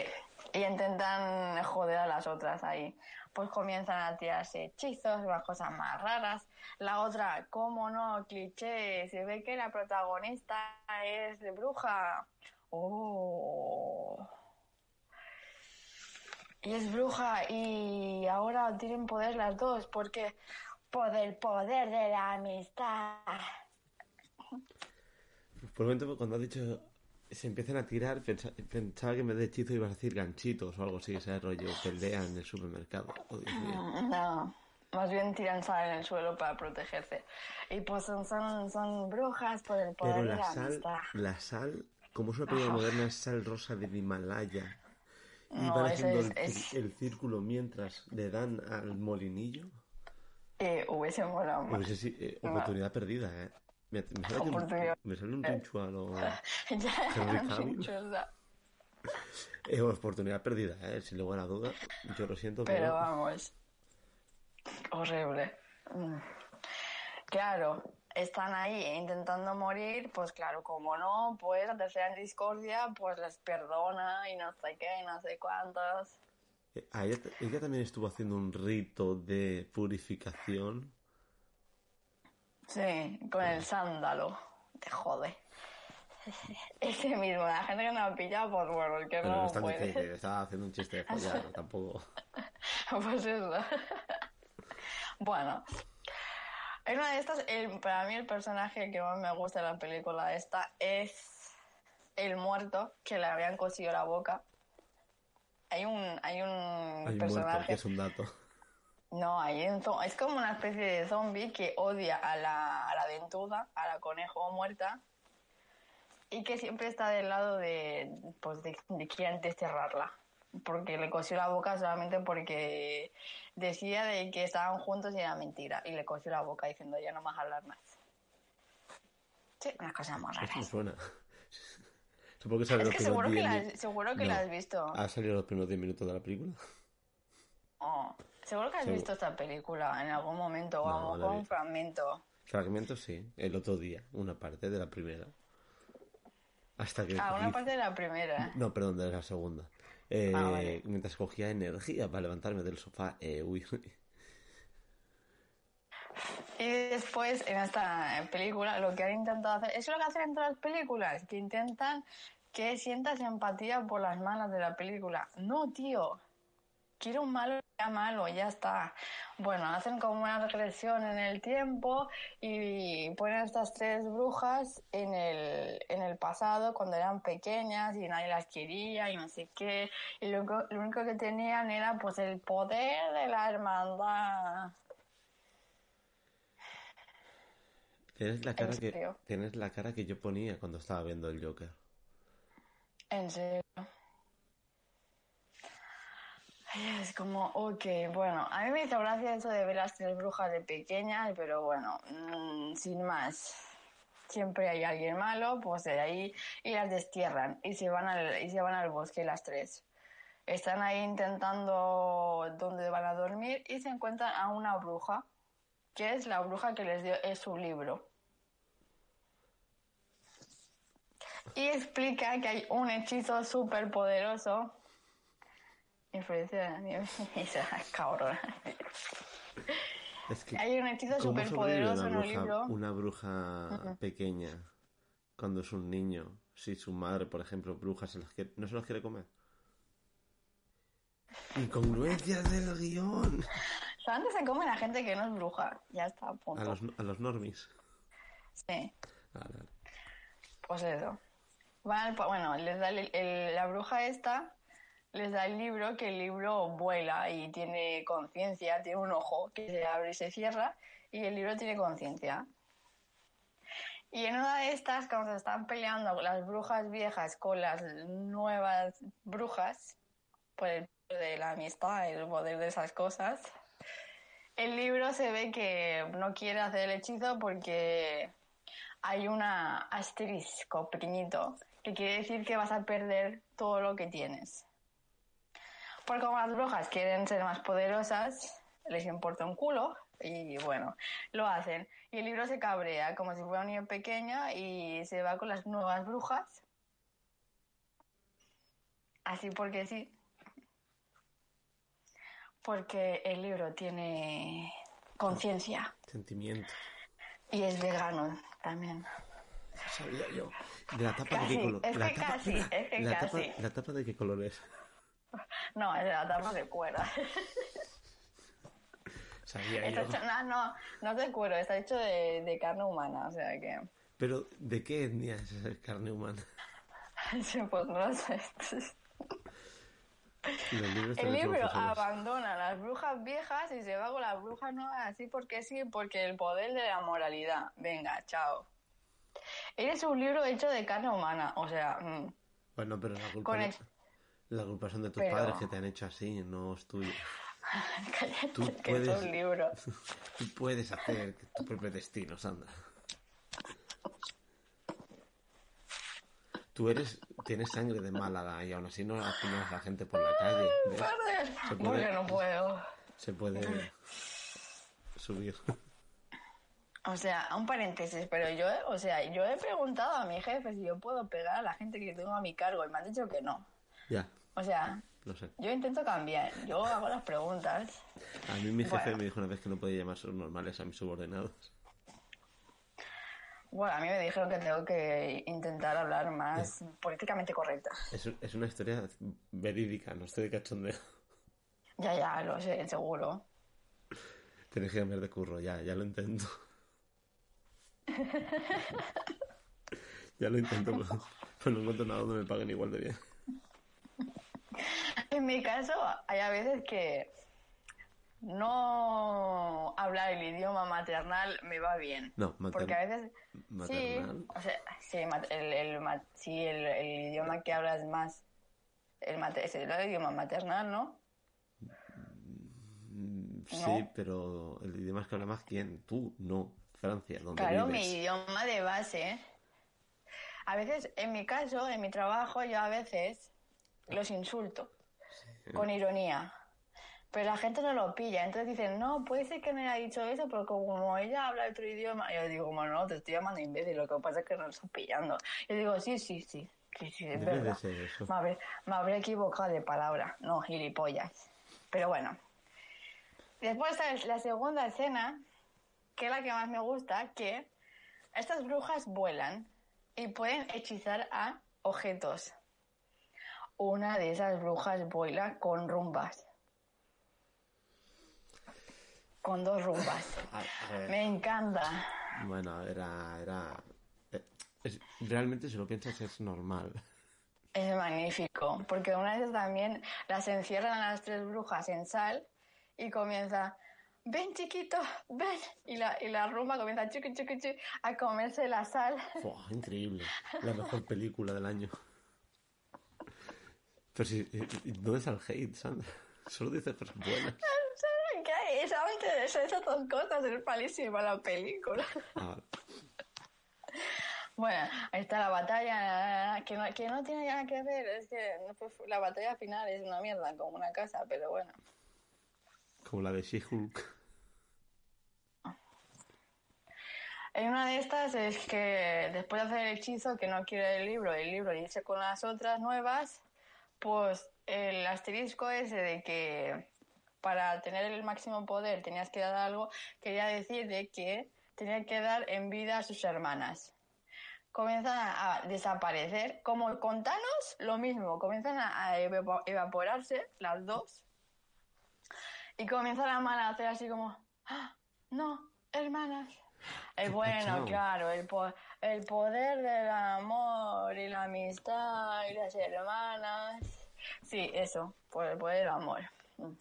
C: y intentan joder a las otras ahí. Pues comienzan a tirarse hechizos, las cosas más raras. La otra, cómo no, cliché, se ve que la protagonista es de bruja. Oh. Y es bruja y ahora tienen poder las dos porque por el poder de la amistad.
B: Por un momento, cuando has dicho se empiezan a tirar, pensa- pensaba que en vez de hechizo ibas a decir ganchitos o algo así, ese rollo, pelea en el supermercado. Oh, Dios mío.
C: No, más bien tiran sal en el suelo para protegerse. Y pues son, son, son brujas por el poder
B: Pero
C: de
B: la
C: la
B: sal,
C: amistad.
B: la sal, como es una película moderna, es sal rosa del Himalaya. Y
C: No,
B: van haciendo
C: es-
B: el,
C: es-
B: el círculo mientras le dan al molinillo.
C: Eh, hubiese molado más.
B: Sí, eh, oportunidad perdida, ¿eh? Me, me sale que un- me sale un lo...
C: ya, chusa.
B: Eh, oportunidad perdida, ¿eh? Sin lugar a duda. Yo lo siento, pero...
C: Pero vamos, horrible. Mm. Claro, están ahí intentando morir, pues claro, como no, pues la tercera discordia, pues les perdona y no sé qué, y no sé cuántos.
B: Eh, a ella, ella también estuvo haciendo un rito de purificación.
C: Sí, con el sándalo. Te jode. Ese mismo, la gente que no ha pillado, pues bueno, el que
B: Pero
C: no
B: están
C: puede.
B: estaba haciendo un chiste de follar, tampoco...
C: Pues eso. bueno. En una de estas, el- para mí el personaje que más me gusta de la película esta es el muerto que le habían cosido la boca. Hay un, hay un
B: Hay un muerto,
C: personaje.
B: que es un dato.
C: No, hay un es como una especie de zombie que odia a la, a la dentuda, a la conejo muerta, y que siempre está del lado de, pues de, de desterrarla. Porque le cosió la boca solamente porque decía de que estaban juntos y era mentira. Y le cosió la boca diciendo ya no más hablar más. Sí, unas cosas muy
B: Esto me
C: raras.
B: suena. Supongo que sale
C: Es
B: los
C: que seguro que,
B: 10
C: la, seguro que
B: No.
C: la has visto.
B: ¿Ha salido los primeros 10 minutos de la película?
C: Oh, seguro que has visto esta película en algún momento o a lo mejor un fragmento.
B: Fragmentos sí, el otro día, una parte de la primera. Hasta que
C: Ah, una
B: cogí-
C: parte de la primera.
B: No, perdón, de la segunda. Eh,
C: Ah, vale.
B: Mientras cogía energía para levantarme del sofá, eh, uy,
C: Y después, en esta película, lo que han intentado hacer, es lo que hacen en todas las películas, que intentan que sientas empatía por las malas de la película. No, tío. Quiero un malo, ya malo, ya está. Bueno, hacen como una regresión en el tiempo y ponen estas tres brujas en el, en el pasado, cuando eran pequeñas y nadie las quería y no sé qué. Y lo, único- lo único que tenían era pues el poder de la hermandad.
B: tienes la cara que tienes la cara que yo ponía cuando estaba viendo el Joker.
C: En serio. Es como, ok, bueno, a mí me hizo gracia eso de ver las tres brujas de pequeñas, pero bueno, mm, sin más. Siempre hay alguien malo, pues de ahí, y las destierran, y se van al, y se van al bosque las tres. Están ahí intentando dónde van a dormir y se encuentran a una bruja, que es la bruja que les dio es su libro. Y explica que hay un hechizo súper poderoso. Influencia de la nieve. Esa cabrona.
B: Es que
C: Hay un hechizo
B: ¿cómo
C: súper poderoso en un libro.
B: una bruja pequeña cuando es un niño? Si su madre, por ejemplo, bruja, se las quiere- no se las quiere comer. Incongruencias del guion.
C: Solamente se come la gente que no es bruja. Ya está, punto.
B: A los, a los normis.
C: Sí,
B: Vale, vale.
C: pues eso. Bueno, les da el- el- la bruja esta, les da el libro, que el libro vuela y tiene conciencia, tiene un ojo que se abre y se cierra, y el libro tiene conciencia. Y en una de estas, cuando se están peleando las brujas viejas con las nuevas brujas, por el poder de la amistad, el poder de esas cosas, el libro se ve que no quiere hacer el hechizo porque hay una asterisco pequeñito que quiere decir que vas a perder todo lo que tienes. Porque como las brujas quieren ser más poderosas, les importa un culo y bueno, lo hacen. Y el libro se cabrea como si fuera un niño pequeño y se va con las nuevas brujas. Así porque sí. Porque el libro tiene conciencia
B: Sentimiento.
C: y es vegano también.
B: Sabía yo. ¿De la tapa de qué color?
C: es
B: la
C: que
B: tapa,
C: casi, es que
B: la tapa-
C: casi.
B: ¿La tapa de qué color es?
C: No, es de la tapa de cuero.
B: Sabía
C: Está
B: yo.
C: hecho, no, no, no es de cuero, está hecho de, de carne humana, o sea que...
B: Pero, ¿de qué etnia es esa carne humana?
C: Sí, pues no sé. El libro abandona a las brujas viejas y se va con las brujas nuevas así porque sí, porque el poder de la moralidad. Venga, chao. Eres un libro hecho de carne humana, o sea, mm,
B: Bueno, pero la culpa,
C: Con
B: la culpa son de tus
C: Pero-
B: padres que te han hecho así, no es tuya.
C: cállate,
B: Tú
C: que es
B: puedes-
C: un libro.
B: Tú puedes hacer tu propio destino, Sandra. Tú eres, tienes sangre de Málaga y aún así no apuñalas a la gente por la calle. Se puede-
C: Porque no puedo.
B: Se puede subir.
C: O sea, un paréntesis, pero yo, o sea, yo he preguntado a mi jefe si yo puedo pegar a la gente que tengo a mi cargo y me han dicho que no.
B: Ya,
C: O sea,
B: sé.
C: yo intento cambiar, yo hago las preguntas.
B: A mí mi jefe
C: Bueno.
B: me dijo una vez que no podía llamar subnormales a mis subordinados.
C: Bueno, a mí me dijeron que tengo que intentar hablar más políticamente correcta.
B: Es, es una historia verídica, no estoy de cachondeo.
C: Ya, ya, lo sé, seguro.
B: Tienes que cambiar de curro, ya, ya lo intento. ya lo intento, pero, pero no encuentro nada donde me paguen igual de bien.
C: En mi caso, hay a veces que no hablar el idioma maternal me va bien.
B: No,
C: Porque a veces...
B: maternal.
C: Sí, o sea, sí, el, el, ma- sí, el, el idioma que hablas más... El es el idioma maternal, ¿no?
B: Mm, Sí,
C: No.
B: pero el idioma que habla más quién, tú, no, Francia, donde
C: Claro, mi
B: vives.
C: idioma de base. A veces, en mi caso, en mi trabajo, yo a veces los insulto con ironía. Pero la gente no lo pilla. Entonces dicen, no, puede ser que me haya dicho eso, pero como ella habla otro idioma. Yo digo, bueno, no, te estoy llamando imbécil, lo que pasa es que no lo estoy pillando. Yo digo, sí, sí, sí, sí, sí, es verdad.
B: eso.
C: Me habré, me habré equivocado de palabra, no, gilipollas. Pero bueno. Después está la segunda escena, que es la que más me gusta, que estas brujas vuelan y pueden hechizar a objetos. Una de esas brujas vuela con rumbas. Con dos rumbas.
B: A, a ver,
C: Me encanta.
B: bueno, era... era eh, es- realmente si lo piensas es normal.
C: Es magnífico, porque una vez también las encierran a las tres brujas en sal y comienza, ven chiquito, ven, y la, y la rumba comienza chuki, chuki, chuki, a comerse la sal.
B: Buah, increíble. La mejor película del año. Pero si... eh, ¿Dónde está el hate, Sandra? Solo dices cosas buenas.
C: ¿Qué hay? Solamente eso, esas dos cosas, es malísima la película.
B: Ah.
C: Bueno, ahí está la batalla, que no, que no tiene nada que ver, es que no fue- la batalla final es una mierda, como una casa, pero bueno.
B: Como la de She-Hulk.
C: En una de estas es que después de hacer el hechizo que no quiere el libro, el libro y irse con las otras nuevas, pues el asterisco ese de que para tener el máximo poder tenías que dar algo, quería decir de que tenía que dar en vida a sus hermanas. Comienzan a, desaparecer, como con Thanos, lo mismo, comienzan a, a evapo- evaporarse las dos y comienza la mala a hacer así como, "Ah, no, hermanas.
B: Qué
C: bueno, claro, el, po- el poder del amor y la amistad y las hermanas. Sí, eso, por el poder del amor. Mm.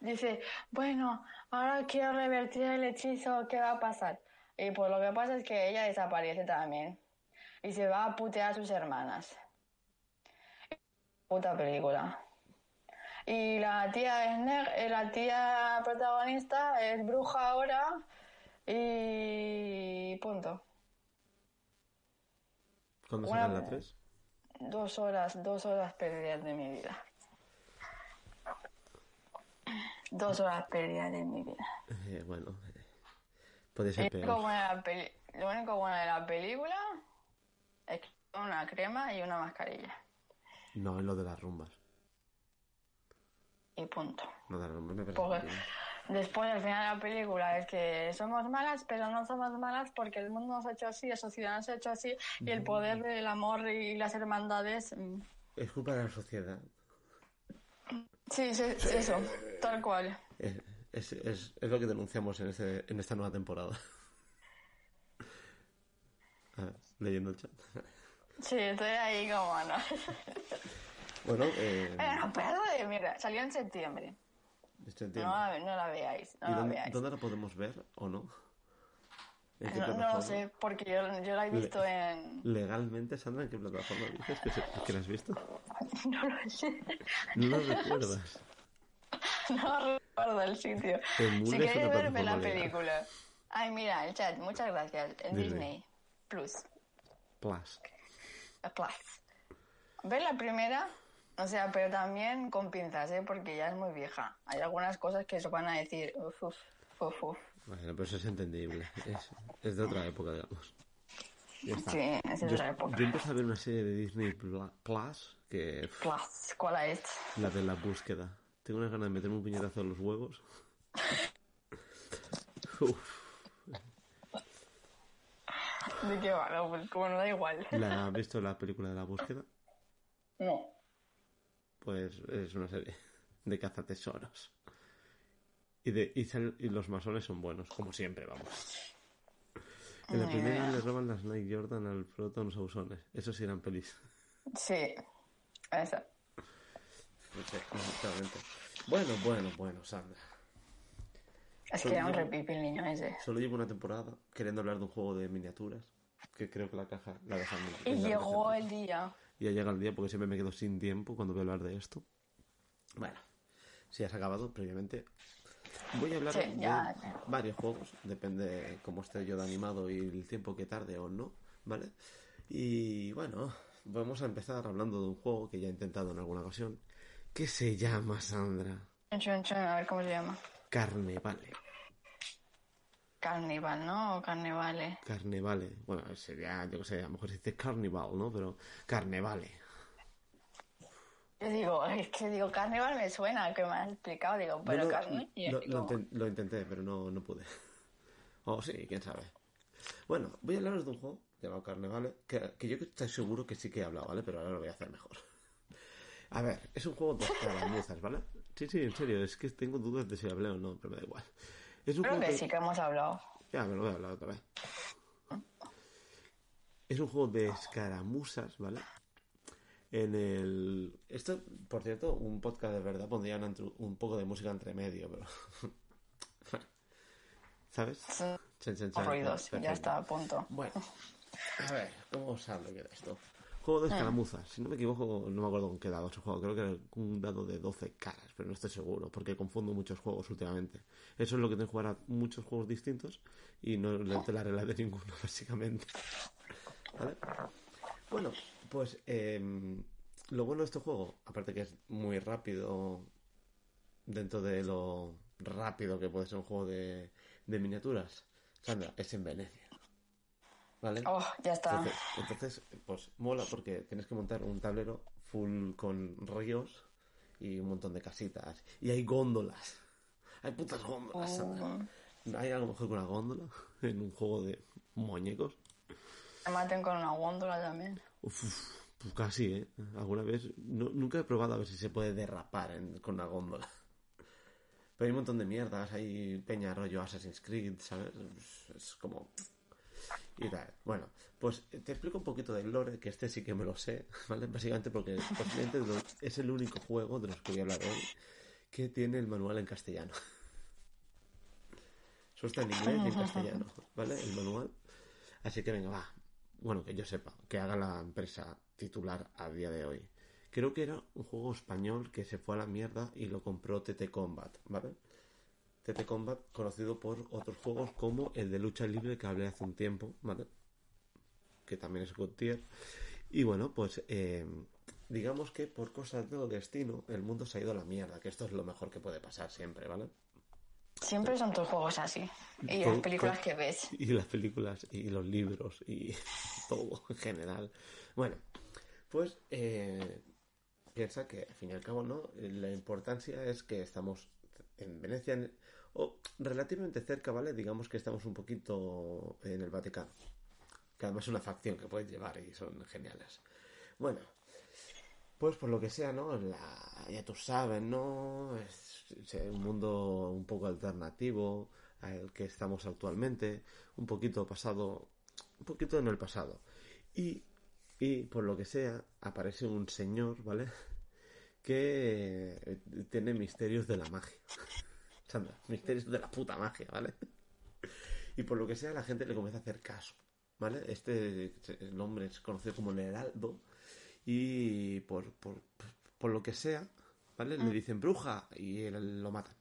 C: Dice, bueno, ahora quiero revertir el hechizo, ¿qué va a pasar? Y pues lo que pasa es que ella desaparece también. Y se va a putear a sus hermanas. Puta película. Y la tía es neg- eh, la tía protagonista es bruja ahora y punto.
B: ¿Cuándo sacan la 3?
C: Dos horas, dos horas perdidas de mi vida. Dos horas perdidas de mi vida.
B: Eh, bueno, eh, puede ser
C: Lo único,
B: peor.
C: lo único bueno de la película es que una crema y una mascarilla.
B: No, es lo de las rumbas.
C: Y punto.
B: No, parece
C: Porque después al final de la película es que somos malas, pero no somos malas porque el mundo nos ha hecho así, la sociedad nos ha hecho así, y el poder del amor y las hermandades. mm,
B: Es culpa de la sociedad.
C: Sí, sí, eso, tal cual.
B: Es, es, es, es lo que denunciamos en, este, en esta nueva temporada. A ver, leyendo el chat.
C: Sí, estoy ahí como, no.
B: Bueno, eh,
C: Bueno, pero de mierda, salió en septiembre. No no la veáis, no
B: ¿Y
C: la
B: dónde,
C: veáis.
B: dónde la podemos ver o no? ¿En qué
C: No, no lo
B: plataforma?
C: sé, porque yo, yo la he visto en...
B: Legalmente, Sandra, ¿en qué plataforma dices que, se- que la has visto?
C: No lo sé.
B: No lo recuerdas.
C: No recuerdo el sitio. Si queréis verme la
B: legal.
C: película. Ay, mira, el chat, muchas gracias. En
B: Disney.
C: Disney Plus.
B: Plus.
C: a Plus. Ver la primera, o sea, pero también con pinzas, ¿eh? Porque ya es muy vieja. Hay algunas cosas que se van a decir, uf, uf, uf, uf.
B: Bueno, pero eso es entendible. Es, es de otra época, digamos.
C: Sí, es de
B: yo,
C: otra época.
B: yo empecé a ver una serie de Disney Plus que
C: Plus, ¿cuál es?
B: la de la búsqueda. Tengo unas ganas de meterme un puñetazo en los huevos. Uf,
C: ¿De qué va? No, pues como no da igual.
B: ¿La has visto la película de la búsqueda?
C: No.
B: Pues es una serie de cazatesoros. Y, de, y, sal- y los masones son buenos, como siempre, vamos. En la primera le roban las Nike Jordan al Proton Sausones. Eso sí eran pelis.
C: Sí,
B: exactamente. Bueno, bueno, bueno, Sandra.
C: Es que era un repipi el niño ese.
B: Solo llevo una temporada queriendo hablar de un juego de miniaturas. Que creo que la caja la dejan. en-
C: Y llegó el día.
B: Y ya llega el día porque siempre me quedo sin tiempo cuando voy a hablar de esto. Bueno, si has acabado previamente. Voy a hablar
C: Sí,
B: de
C: ya.
B: varios juegos, depende de cómo esté yo de animado y el tiempo que tarde o no, ¿vale? Y bueno, vamos a empezar hablando de un juego que ya he intentado en alguna ocasión, que se llama, Sandra,
C: a ver cómo se llama.
B: Carnevale.
C: Carnival, ¿no? O carnevale.
B: Carnevale. Bueno, sería, yo qué sé, a lo mejor se dice Carnival, ¿no? Pero Carnevale.
C: Yo digo, es que digo, carnival me suena, que me has explicado, digo, pero
B: No, lo, intenté, pero no, no pude. O sí, quién sabe. Bueno, voy a hablaros de un juego llamado Carnevale, que, que yo estoy seguro que sí que he hablado, ¿vale? Pero ahora lo voy a hacer mejor. A ver, es un juego de escaramuzas, ¿vale? Sí, sí, en serio, es que tengo dudas de si hablé o no, pero me da igual. Es un
C: Creo
B: juego
C: que sí que hemos hablado.
B: Ya, me lo voy a hablar otra vez. Es un juego de escaramuzas, ¿vale? En el... Esto, por cierto, un podcast de verdad pondrían entre- un poco de música entre medio, pero... ¿Sabes?
C: Son
B: Chan, chan, chan.
C: ruidos, ya está a punto.
B: Bueno, a ver, ¿cómo sabe que era esto? Juego de escaramuzas. Si no me equivoco, no me acuerdo con qué dado se juega. Creo que era un dado de 12 caras, pero no estoy seguro, porque confundo muchos juegos últimamente. Eso es lo que tengo que jugar a muchos juegos distintos y no le te la regla de ninguno, básicamente. ¿Vale? Bueno, pues em, lo bueno de este juego, aparte que es muy rápido dentro de lo rápido que puede ser un juego de, de miniaturas, Sandra, es en Venecia. ¿Vale?
C: Oh, ya está.
B: Entonces, entonces, pues mola porque tienes que montar un tablero full con ríos y un montón de casitas. Y hay góndolas. Hay putas góndolas, Sandra. ¿Hay algo mejor que una góndola en un juego de muñecos?
C: Me maten con una góndola también.
B: Uf, pues casi, ¿eh? Alguna vez... no- nunca he probado a ver si se puede derrapar en- con una góndola. Pero hay un montón de mierdas. Hay peña rollo Assassin's Creed, ¿sabes? Es- Es como... Y tal. Bueno, pues te explico un poquito del lore, que este sí que me lo sé, ¿vale? Básicamente porque es el único juego de los que voy a hablar hoy que tiene el manual en castellano. Solo está en inglés y en castellano, ¿vale? El manual. Así que venga, va. Bueno, que yo sepa, que haga la empresa titular a día de hoy. Creo que era un juego español que se fue a la mierda y lo compró TT Combat, ¿vale? TT Combat, conocido por otros juegos como el de lucha libre que hablé hace un tiempo, ¿vale? Que también es God tier. Y bueno, pues eh, digamos que por cosas del destino, el mundo se ha ido a la mierda, que esto es lo mejor que puede pasar siempre, ¿vale?
C: Siempre son tus juegos así. Y
B: Con-
C: las películas
B: con-
C: que ves.
B: Y las películas, y los libros, y todo en general. Bueno, pues eh, piensa que al fin y al cabo, ¿no? La importancia es que estamos en Venecia, en- o relativamente cerca, ¿vale? Digamos que estamos un poquito en el Vaticano. Que además es una facción que puedes llevar y son geniales. Bueno, pues por lo que sea, ¿no? Ya tú sabes, ¿no? Es, es un mundo un poco alternativo al que estamos actualmente, un poquito pasado, un poquito en el pasado. Y, y por lo que sea, aparece un señor, ¿vale? Que eh, tiene misterios de la magia. Sandra, misterios de la puta magia, ¿vale? Y por lo que sea, la gente le comienza a hacer caso, ¿vale? Este el nombre es conocido como el Heraldo y por, por, por lo que sea, ¿vale? Le dicen bruja y él lo matan.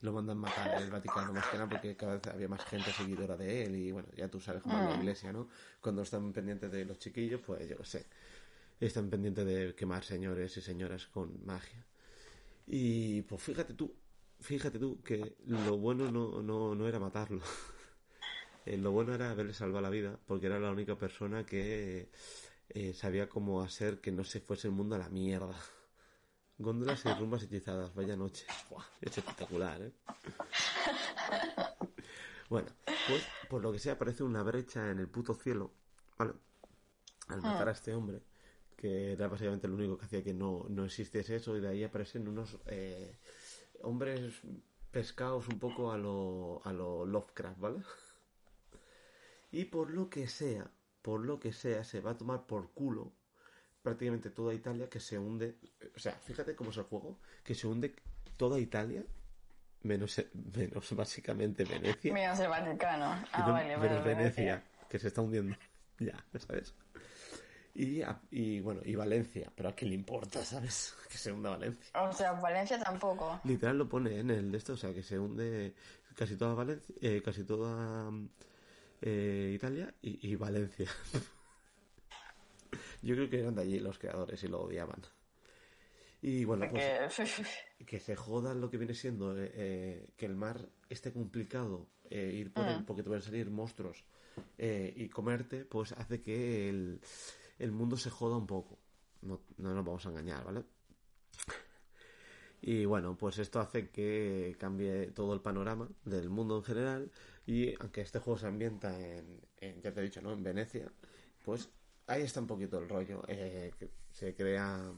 B: Lo mandan matar al Vaticano más que nada porque cada vez había más gente seguidora de él y bueno, ya tú sabes cómo es la iglesia, ¿no? Cuando están pendientes de los chiquillos, pues yo qué sé, están pendientes de quemar señores y señoras con magia. Y pues fíjate tú, fíjate tú que lo bueno no, no, no era matarlo. Eh, lo bueno era haberle salvado la vida, porque era la única persona que eh, sabía cómo hacer que no se fuese el mundo a la mierda. Góndolas y rumbas hechizadas, vaya noche. Buah, es espectacular, ¿eh? Bueno, pues por lo que sea aparece una brecha en el puto cielo, ¿vale? Al matar a este hombre, que era básicamente lo único que hacía que no, no existiese eso, y de ahí aparecen unos eh, hombres pescados un poco a lo, a lo Lovecraft, ¿vale? Y por lo que sea, por lo que sea, se va a tomar por culo prácticamente toda Italia que se hunde. O sea, fíjate cómo es el juego, que se hunde toda Italia, menos, menos básicamente Venecia.
C: Menos el Vaticano. Ah,
B: y
C: vale,
B: menos
C: vale.
B: Venecia, que se está hundiendo. Ya, ¿sabes? Y, a- y bueno, y Valencia, pero a quién le importa, ¿sabes? Que se hunda Valencia.
C: O sea, Valencia tampoco.
B: Literal lo pone en el de esto, o sea, que se hunde casi toda Valencia, eh, casi toda mm, eh, Italia y, y Valencia. Yo creo que eran de allí los creadores y lo odiaban. Y bueno, pues que se joda lo que viene siendo eh, eh, que el mar esté complicado, eh, ir por él porque te van a salir monstruos eh, y comerte, pues hace que el, el mundo se joda un poco. No, no nos vamos a engañar, ¿vale? Y bueno, pues esto hace que cambie todo el panorama del mundo en general. Y aunque este juego se ambienta en, en, ya te he dicho, ¿no? En Venecia, pues ahí está un poquito el rollo. eh, que se crea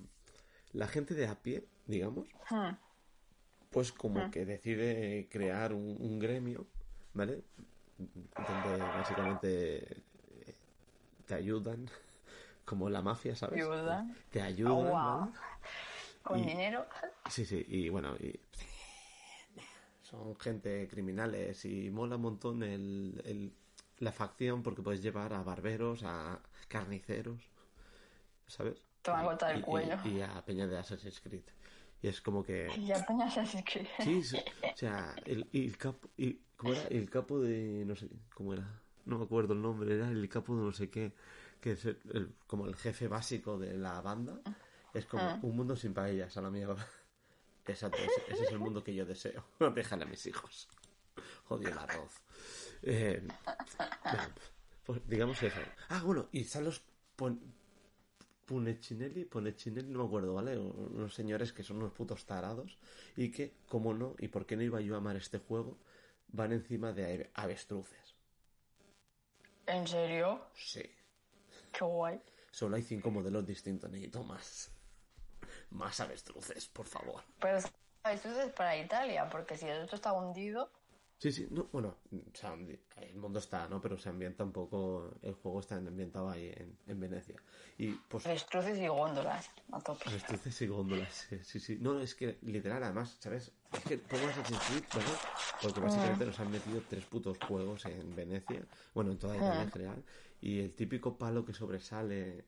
B: la gente de a pie, digamos, pues como que decide crear un, un gremio, ¿vale? Donde básicamente te ayudan, como la mafia, ¿sabes? Te ayudan,
C: Oh. Con
B: Y-
C: dinero.
B: Sí, sí, y bueno, y son gente criminales y mola un montón el, el- la facción porque puedes llevar a barberos, a carniceros, ¿sabes?
C: Te van a cortar el
B: Y-
C: cuello.
B: Y, a Peña de Assassin's Creed. Y es como que...
C: Y ya apenas así que...
B: Sí, sí, o sea, el, el capo... Y, ¿Cómo era? El capo de... no sé, ¿cómo era? No me acuerdo el nombre, era el capo de no sé qué, que es el- el- como el jefe básico de la banda. Es como un mundo sin paellas, a la mierda. Exacto, ese, ese es el mundo que yo deseo. Déjale a mis hijos. Odio el arroz. Eh, pues digamos eso. Ah, bueno, y están los Pon- Punechinelli, Ponechinelli, no me acuerdo, ¿vale? Unos señores que son unos putos tarados y que, como no, y por qué no iba yo a amar este juego, van encima de ave- avestruces.
C: ¿En serio?
B: Sí.
C: Qué guay.
B: Solo hay cinco modelos distintos, necesito más. Más avestruces, por favor.
C: Pero esto es para Italia, porque si esto está hundido...
B: Sí, sí, no, bueno, o sea, el mundo está, ¿no? Pero se ambienta un poco, el juego está ambientado ahí en, en Venecia. Y pues
C: Avestruces y góndolas. A tope.
B: avestruces y góndolas, sí, sí. No, es que literal, además, ¿sabes? Es que Assassin's Creed, ¿verdad? Porque básicamente nos han metido tres putos juegos en Venecia, bueno, en toda Italia en general, y el típico palo que sobresale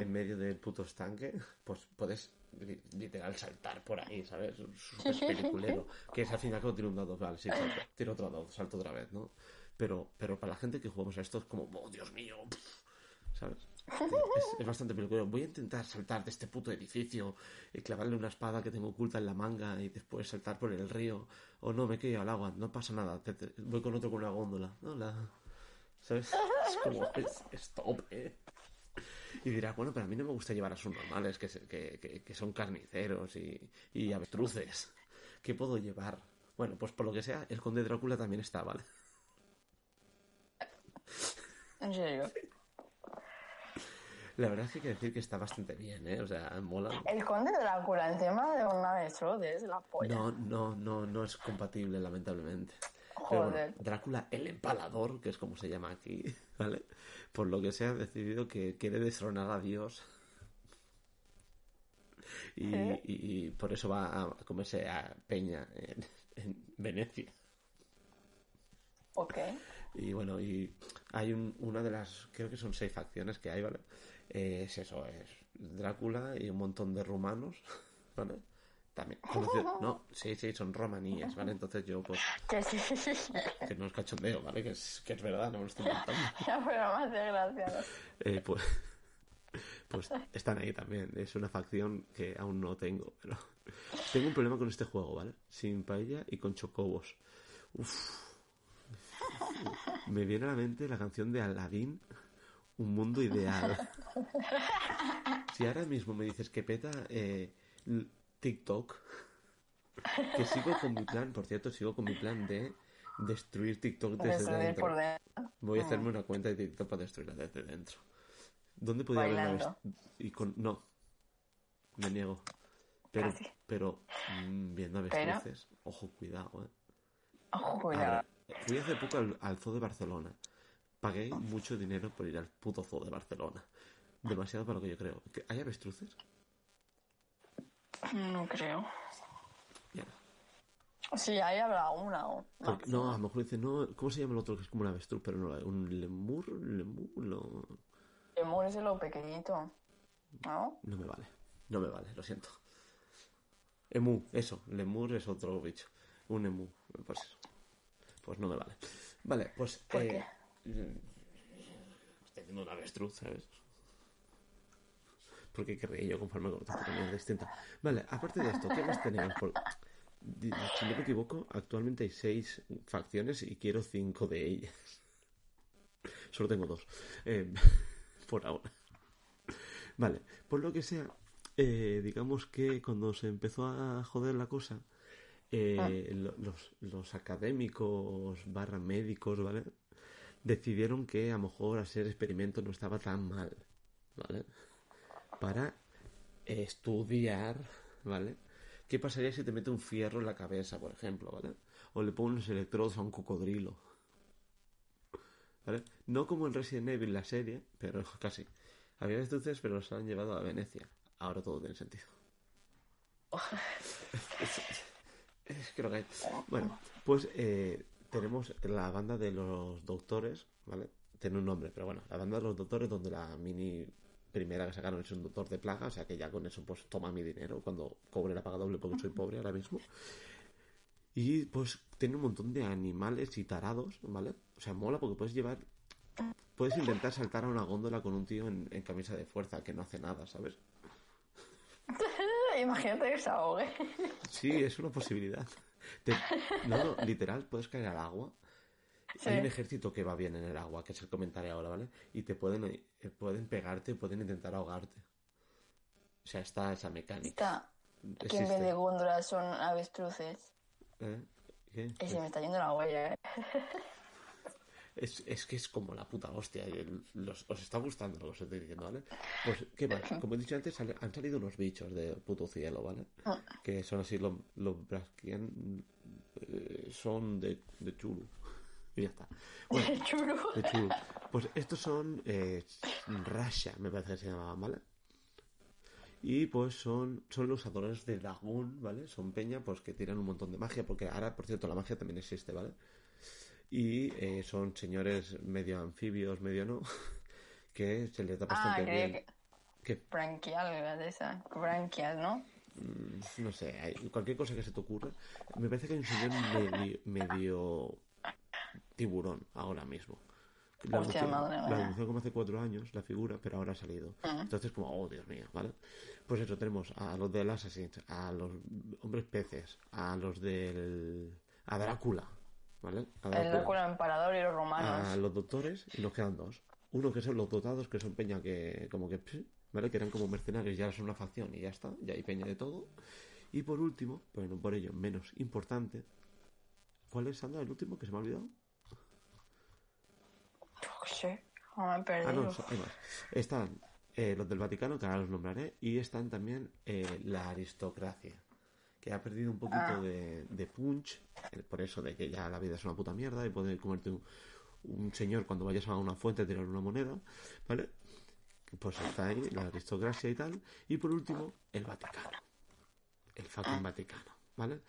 B: en medio del puto estanque, pues puedes li- literal saltar por ahí, ¿sabes? Súper peliculero. Que es al final cuando tiro un dado, vale, sí, salto, tiro otro dado, salto otra vez, ¿no? Pero, pero para la gente que jugamos a esto es como, oh, Dios mío, ¿sabes? Es, es bastante peligroso. Voy a intentar saltar de este puto edificio y clavarle una espada que tengo oculta en la manga y después saltar por el río. O no, me he caído al agua, no pasa nada. te- te- voy con otro con una góndola. No, la... ¿Sabes? Es como, es, es top, ¿eh? Y dirá, bueno, pero a mí no me gusta llevar a sus normales, que, que, que- que son carniceros y, y avestruces. ¿Qué puedo llevar? Bueno, pues por lo que sea, el conde Drácula también está, ¿vale?
C: En serio.
B: La verdad es que hay que decir que está bastante bien, ¿eh? O sea, mola.
C: El conde Drácula encima de una avestruz es la polla.
B: No, no, no, no es compatible, lamentablemente. Pero bueno,
C: Joder.
B: Drácula el empalador, que es como se llama aquí, ¿vale? Por lo que se ha decidido que quiere destronar a Dios. Y,
C: ¿Eh?
B: y- y por eso va a comerse a Peña en, en Venecia.
C: Ok.
B: Y bueno, y hay un- una de las, creo que son seis facciones que hay, ¿vale? Eh, es eso, es Drácula y un montón de rumanos, ¿vale? También, conocido- no, sí, sí, son romaníes, ¿vale? Entonces yo, pues,
C: Que
B: no es cachondeo, ¿vale? Que es, que es verdad, no me lo estoy inventando.
C: Ya, pero más de gracia. ¿no?
B: Eh, pues, pues están ahí también. Es una facción que aún no tengo, pero tengo un problema con este juego, ¿vale? Sin paella y con chocobos. Uf. Me viene a la mente la canción de Aladdin, Un mundo ideal. Si ahora mismo me dices que peta eh, TikTok, que sigo con mi plan, por cierto, sigo con mi plan de destruir TikTok desde
C: Destruir
B: dentro.
C: por dentro.
B: Voy a hacerme una cuenta de TikTok para destruirla desde dentro. ¿Dónde podría haber Y con... No. Me niego. Pero,
C: Casi.
B: pero mm, viendo avestruces, ojo, cuidado, eh.
C: Ojo,
B: A
C: cuidado.
B: fui hace poco al, al zoo de Barcelona. Pagué mucho dinero por ir al puto zoo de Barcelona. Demasiado para lo que yo creo. ¿Que ¿Hay avestruces?
C: No creo.
B: Ya.
C: Sí, ahí habrá una o
B: Porque- no, a lo mejor dice, no, ¿cómo se llama el otro que es como un avestruz? Pero no, un lemur, lemur, lo-
C: El muro es lo pequeñito. ¿No?
B: No me vale. No me vale, lo siento. Emu, eso. Lemur es otro bicho. Un emu. Pues eso. Pues no me vale. Vale, pues.
C: ¿Por
B: eh, Estoy haciendo un avestruz, ¿sabes? Porque querría yo conforme con otra mierda distinta. Vale, aparte de esto, ¿qué más tenemos? Por- Si no me equivoco, actualmente hay seis facciones y quiero cinco de ellas. Solo tengo dos. Eh, por ahora. Vale, por lo que sea, eh, digamos que cuando se empezó a joder la cosa, eh, lo- los, los académicos barra médicos, ¿vale? Decidieron que a lo mejor hacer experimentos no estaba tan mal, ¿vale? Para estudiar, ¿vale? ¿Qué pasaría si te mete un fierro en la cabeza, por ejemplo, ¿vale? O le pones electrodos a un cocodrilo. ¿Vale? No como en Resident Evil la serie, pero casi. Había entonces, pero los han llevado a Venecia. Ahora todo tiene sentido. Es que lo que hay. Bueno, pues eh, tenemos la banda de los doctores, ¿vale? Tiene un nombre, pero bueno, la banda de los doctores, donde la mini primera que sacaron es un doctor de plaga, o sea que ya con eso pues toma mi dinero cuando cobre la paga doble porque soy pobre ahora mismo. Y pues tiene un montón de animales y tarados, ¿vale? O sea, mola porque puedes llevar. Puedes intentar saltar a una góndola con un tío en, en camisa de fuerza que no hace nada, ¿sabes?
C: Imagínate que se ahogue.
B: Sí, es una posibilidad. Te- No, no, literal, puedes caer al agua.
C: Sí.
B: Hay un ejército que va bien en el agua, que es el comentario ahora, ¿vale? Y te pueden, eh, pueden pegarte, pueden intentar ahogarte. O sea, está esa mecánica.
C: Está. Que en vez de góndolas son avestruces.
B: ¿Eh? ¿Qué?
C: Y se me está yendo la huella, ¿eh?
B: Es, es que es como la puta hostia. los- os está gustando lo que os estoy diciendo, ¿vale? Pues, ¿qué más? Como he dicho antes, han salido unos bichos de puto cielo, ¿vale? Que son así, los, los Braskian eh, son de, de chulu. Y ya está. Bueno,
C: Chulo.
B: de chulu. Pues estos son eh, Rasha, me parece que se llamaban, ¿vale? Y pues son, son los adoradores de Dagon, ¿vale? Son peña pues que tiran un montón de magia, porque ahora, por cierto, la magia también existe, ¿vale? Y eh, son señores medio anfibios, medio no, que se les da
C: Ah,
B: bastante
C: creía
B: bien.
C: que.
B: Que,
C: Branquial esa. Branquial, ¿no?
B: mm, no sé, cualquier cosa que se te ocurra. Me parece que hay un señor medio, medio tiburón ahora mismo. La
C: Hostia, madre
B: la anunciaron como hace cuatro años, la figura, pero ahora ha salido.
C: Ah.
B: Entonces, como, oh, Dios mío, ¿vale? Pues eso, tenemos a los del Assassin's, a los hombres peces, a los del... a Drácula, ¿vale? A
C: El Drácula emperador y los romanos.
B: a los doctores y nos quedan dos. Uno que son los dotados, que son peña que, como que, ¿vale? Que eran como mercenarios, ya son una facción y ya está, ya hay peña de todo. Y por último, pero no por ello menos importante, ¿cuál es, Sandra, el último que se me ha olvidado?
C: Yo qué sé, no me he
B: Ah,
C: perdido.
B: no, so- hay más. Están eh, los del Vaticano, que ahora los nombraré, y están también eh, la aristocracia, que ha perdido un poquito
C: Ah.
B: de, de punch, eh, por eso de que ya la vida es una puta mierda y puede comerte un, un señor cuando vayas a una fuente a tirar una moneda, ¿vale? Pues está ahí la aristocracia y tal. Y por último, el Vaticano. El fucking Vaticano, ¿vale?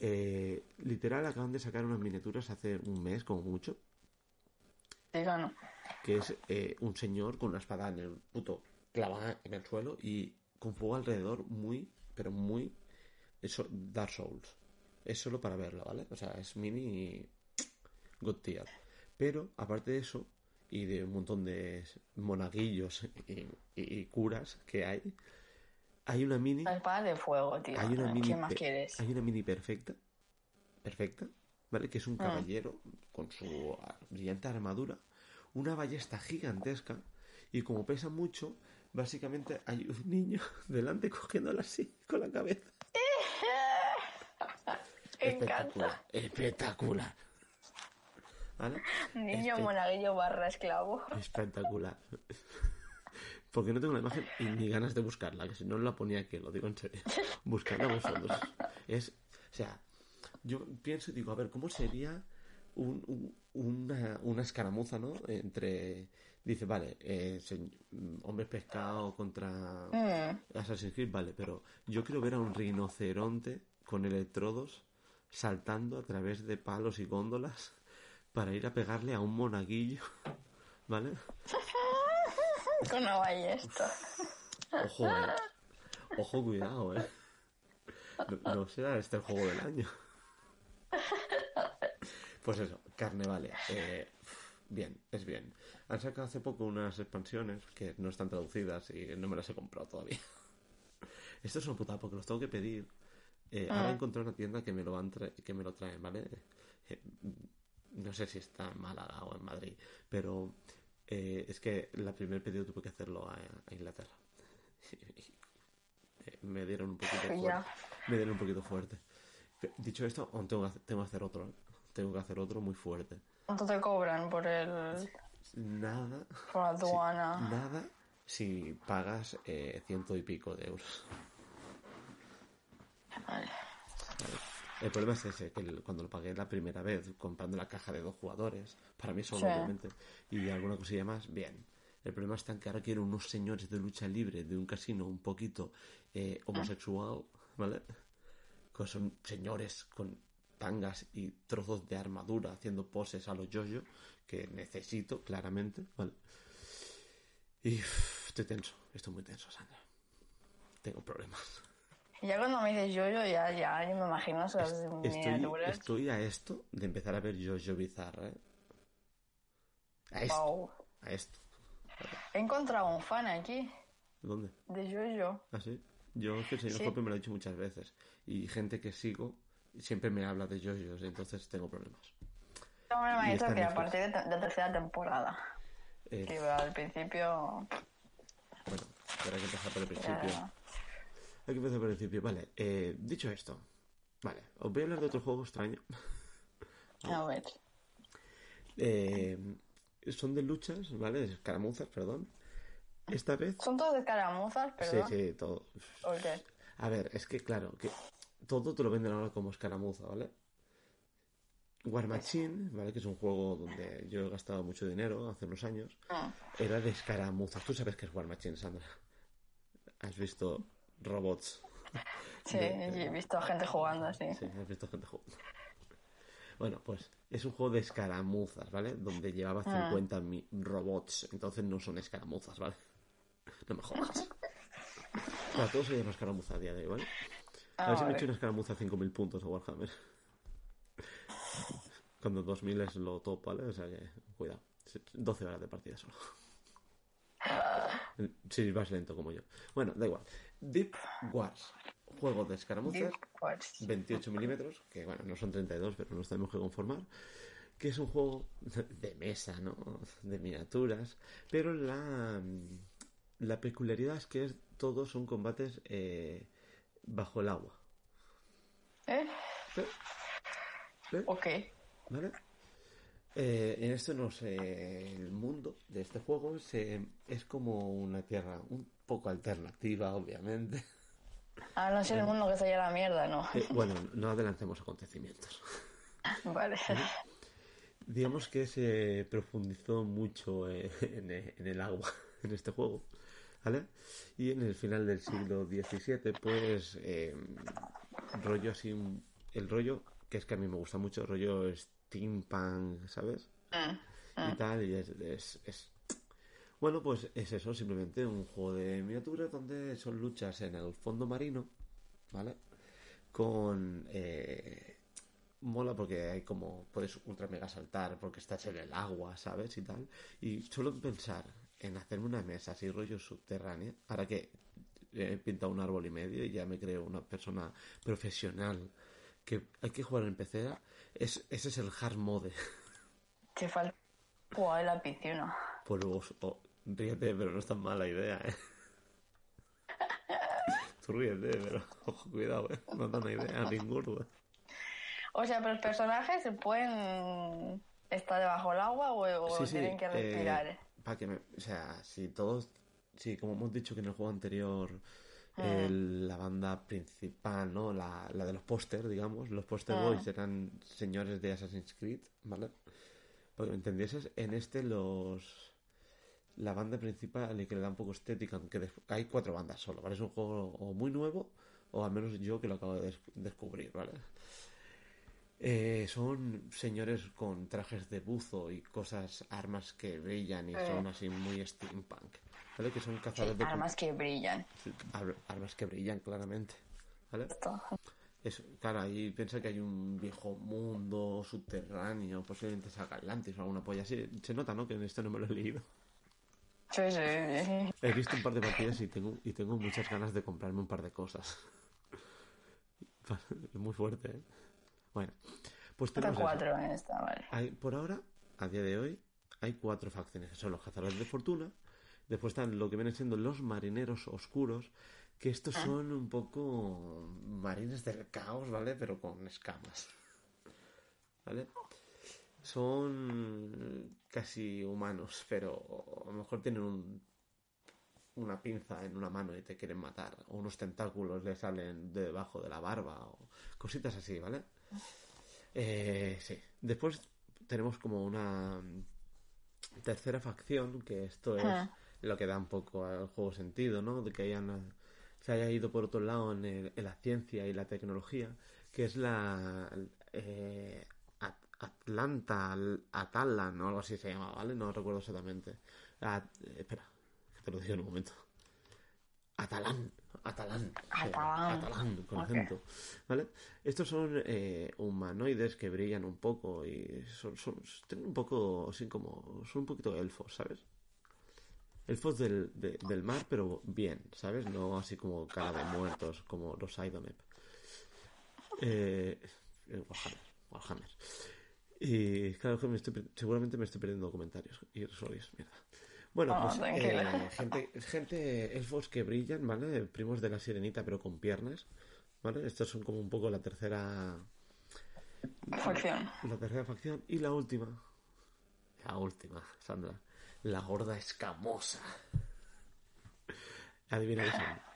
B: Eh, literal, acaban de sacar unas miniaturas hace un mes, como mucho, Que es eh, un señor con una espada en el puto clavada en el suelo y con fuego alrededor muy, pero muy eso, Dark Souls. Es solo para verlo, ¿vale? O sea, es mini God tier. Pero, aparte de eso, y de un montón de monaguillos y, y- y curas que hay, hay una mini...
C: La espada de fuego, tío.
B: Hay una mini,
C: ¿Qué más quieres?
B: hay una mini perfecta, perfecta, ¿vale? Que es un caballero con su brillante armadura, una ballesta gigantesca y como pesa mucho, básicamente hay un niño delante cogiéndola así con la cabeza. Espectacular, espectacular. ¿Vale?
C: Niño
B: Espe-
C: monaguillo barra esclavo.
B: Espectacular. Porque no tengo la imagen y ni ganas de buscarla, que si no la ponía aquí, lo digo en serio. Buscarla vosotros. Es, o sea, yo pienso y digo, a ver, ¿cómo sería un- un- una, una escaramuza, ¿no? Entre, dice, vale, eh, se- hombre pescado contra
C: Mm.
B: Assassin's Creed, vale, pero yo quiero ver a un rinoceronte con electrodos saltando a través de palos y góndolas para ir a pegarle a un monaguillo, ¿vale?
C: Con una ballesta.
B: Ojo, eh. Ojo, cuidado, eh. No, no será este el juego del año. Pues eso, carne vale. Eh, bien, es bien. Han sacado hace poco unas expansiones que no están traducidas y no me las he comprado todavía. Esto es una putada porque los tengo que pedir. Eh, Ahora encontré una tienda que me lo van tra- que me lo traen, ¿vale? Eh, no sé si está en Málaga o en Madrid, pero eh, es que la primer pedido tuve que hacerlo a, a Inglaterra. Eh, me dieron un poquito fuerte. Me dieron un poquito fuerte. Dicho esto, aún tengo que hacer, tengo que hacer otro. Tengo que hacer otro muy fuerte.
C: ¿Cuánto te cobran por el
B: Nada.
C: por la
B: si-
C: aduana?
B: nada si pagas eh, ciento y pico de euros.
C: Vale.
B: El problema es ese, que el- cuando lo pagué la primera vez, comprando la caja de dos jugadores, para mí solo,
C: Sí.
B: obviamente, y alguna cosilla más, bien. El problema está en que ahora quiero unos señores de lucha libre de un casino un poquito eh, homosexual, ¿vale? Que son señores con tangas y trozos de armadura haciendo poses a los yoyo, que necesito, claramente, ¿vale? Y uff, estoy tenso, estoy muy tenso, Sandra. Tengo problemas.
C: Ya cuando me dices yo, yo ya, ya, yo me imagino esas
B: Estoy,
C: miniaturas.
B: estoy a esto de empezar a ver Jojo Bizarra. ¿eh? A esto.
C: Wow.
B: A esto.
C: He encontrado un fan aquí
B: ¿Dónde?
C: de Jojo.
B: ¿Ah, sí? Yo es que el señor
C: Sí.
B: Jope me lo ha dicho muchas veces. Y gente que sigo siempre me habla de Jojos, entonces tengo problemas.
C: Me ha dicho
B: está en
C: que a partir de, te- de tercera temporada.
B: Eh,
C: Que al principio.
B: bueno, pero hay que empezar por el principio.
C: ya-
B: Hay que empezar por el principio. Vale, eh, dicho esto. Vale, os voy a hablar de otro juego extraño.
C: A ver.
B: Eh, son de luchas, ¿vale? De escaramuzas, perdón. Esta vez...
C: Son todos de escaramuzas,
B: Sí,
C: perdón.
B: sí, todo.
C: ¿O qué?
B: A ver, es que claro, que todo te lo venden ahora como escaramuza, ¿vale? War Machine, ¿vale? Que es un juego donde yo he gastado mucho dinero hace unos años.
C: Ah,
B: Era de escaramuzas. Tú sabes qué es War Machine, Sandra. Has visto robots.
C: Sí,
B: De-
C: he visto a gente jugando así.
B: Sí, has visto gente jugando. Bueno, pues es un juego de escaramuzas, ¿vale? Donde llevaba
C: Ah.
B: 50 mi- robots. Entonces no son escaramuzas, ¿vale? No me jodas. Para todos se llama escaramuza a día de hoy, ¿vale? A ver si me he
C: Ah,
B: hecho una escaramuza a 5000 puntos a Warhammer. Cuando 2000 es lo top, ¿vale? O sea que, cuidado. 12 horas de partida solo. Si vas lento como yo. Bueno, da igual. Deep Wars. Juego de escaramuzas.
C: Deep Wars.
B: 28 milímetros, que bueno, no son 32, pero nos tenemos que conformar. Que es un juego de mesa, ¿no? De miniaturas. Pero la, la peculiaridad es que es, todos son combates eh, bajo el agua.
C: ¿Eh?
B: ¿Sí?
C: Ok.
B: ¿Vale? Eh, en esto no sé, el mundo de este juego se, es como una tierra un poco alternativa, obviamente.
C: Ah, no sé el mundo que se la mierda, ¿no?
B: Eh, bueno, no adelantemos acontecimientos.
C: Vale.
B: Digamos que se profundizó mucho eh, en, en el agua en este juego, ¿vale? Y en el final del siglo XVII, pues, eh, rollo así, el rollo, que es que a mí me gusta mucho, rollo steampunk, ¿sabes?
C: Mm,
B: y tal, y es, es- es- Bueno, pues es eso, simplemente un juego de miniaturas donde son luchas en el fondo marino, ¿vale? Con... eh, Mola porque hay como... Puedes ultra mega saltar porque estás en el agua, ¿sabes? Y tal. Y suelo pensar en hacerme una mesa así rollo subterránea, ahora que he pintado un árbol y medio y ya me creo una persona profesional que hay que jugar en pecera, es, ese es el hard mode.
C: Te falta jugar en la piscina.
B: Pues luego, oh, ríete, pero no es tan mala idea, ¿eh? Tú ríete, pero ojo, cuidado, ¿eh? No da una idea ninguna.
C: O sea, pero los personajes se pueden estar debajo del agua o, o
B: Sí, sí,
C: tienen que
B: eh,
C: respirar.
B: Para que me, o sea, si todos, si como hemos dicho que en el juego anterior
C: Ah.
B: la banda principal, ¿no? La, la de los póster, digamos, los póster
C: Ah.
B: boys eran señores de Assassin's Creed, ¿vale? Para que me entendieses, en este los la banda principal y que le da un poco estética, aunque des- hay cuatro bandas solo, ¿vale? Es un juego o muy nuevo o al menos yo que lo acabo de des- descubrir, ¿vale? Eh, son señores con trajes de buzo y cosas, armas que brillan y
C: Eh.
B: son así muy steampunk, ¿vale? Que son
C: Sí,
B: cazadores de
C: armas que brillan.
B: ar- armas que brillan claramente, ¿vale?
C: Esto.
B: Es, claro, ahí piensa que hay un viejo mundo subterráneo, posiblemente es Atlantis o alguna polla así. Se nota, ¿no? Que en esto no me lo he leído.
C: Sí, sí, sí.
B: He visto un par de partidas y tengo, y tengo muchas ganas de comprarme un par de cosas. Es muy fuerte, ¿eh? Bueno, pues tenemos
C: cuatro en esta, vale.
B: Hay, por ahora, a día de hoy, hay cuatro facciones. Son los cazadores de fortuna. Después están lo que vienen siendo los marineros oscuros. Que estos son un poco marines del caos, ¿vale? Pero con escamas. ¿Vale? Son casi humanos, pero a lo mejor tienen un, una pinza en una mano y te quieren matar. O unos tentáculos le salen de debajo de la barba. O cositas así, ¿vale? Eh, sí. Después tenemos como una tercera facción, que esto es
C: Ah.
B: lo que da un poco al juego sentido, ¿no? De que hayan, se haya ido por otro lado en, el- en la ciencia y la tecnología, que es la eh, At- Atlanta, Al- Atalan o algo así se llama, ¿vale? No recuerdo exactamente. At- eh, espera, que te lo digo en un momento. Atalán, Atalán,
C: Atalán.
B: Atalán, con acento, ¿vale? Estos son eh, humanoides que brillan un poco y son, son, tienen un poco así como, son un poquito elfos, ¿sabes? Elfos del, de- del mar, pero bien, ¿sabes? No así como cara de muertos, como los Idonep. Eh, eh, Warhammer, Warhammer. Y claro que me estoy, seguramente me estoy perdiendo comentarios y stories, mierda. Bueno,
C: No,
B: pues eh, gente, gente, elfos que brillan, ¿vale? Primos de la sirenita, pero con piernas, ¿vale? Estos son como un poco la tercera,
C: Facción.
B: la tercera facción. Y la última, la última, Sandra, la gorda escamosa. Adivina qué son.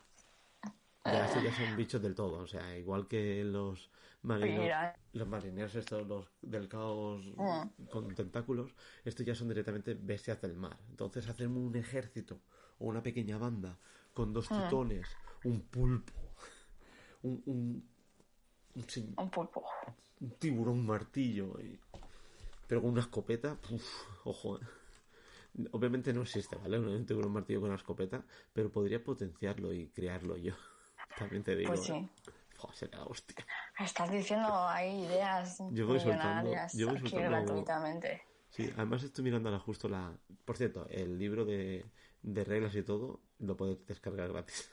B: Ya son bichos del todo, o sea, igual que los marineros,
C: Mira.
B: los marineros estos los del caos
C: Mm.
B: con tentáculos, estos ya son directamente bestias del mar. Entonces hacerme un ejército o una pequeña banda con dos
C: Mm.
B: titones, un pulpo, un, un, un sin-
C: Un pulpo.
B: un tiburón martillo, y- pero con una escopeta, uf, ojo. eh. Obviamente no existe, ¿vale? Un tiburón martillo con una escopeta, pero podría potenciarlo y crearlo yo. También te digo.
C: Pues sí.
B: ¿eh? Fua, sería la hostia.
C: Estás diciendo hay ideas
B: Yo voy soltando- yo voy soltando-
C: gratuitamente.
B: Sí, además estoy mirando ahora justo la... Por cierto, el libro de, de reglas y todo lo puedes descargar gratis.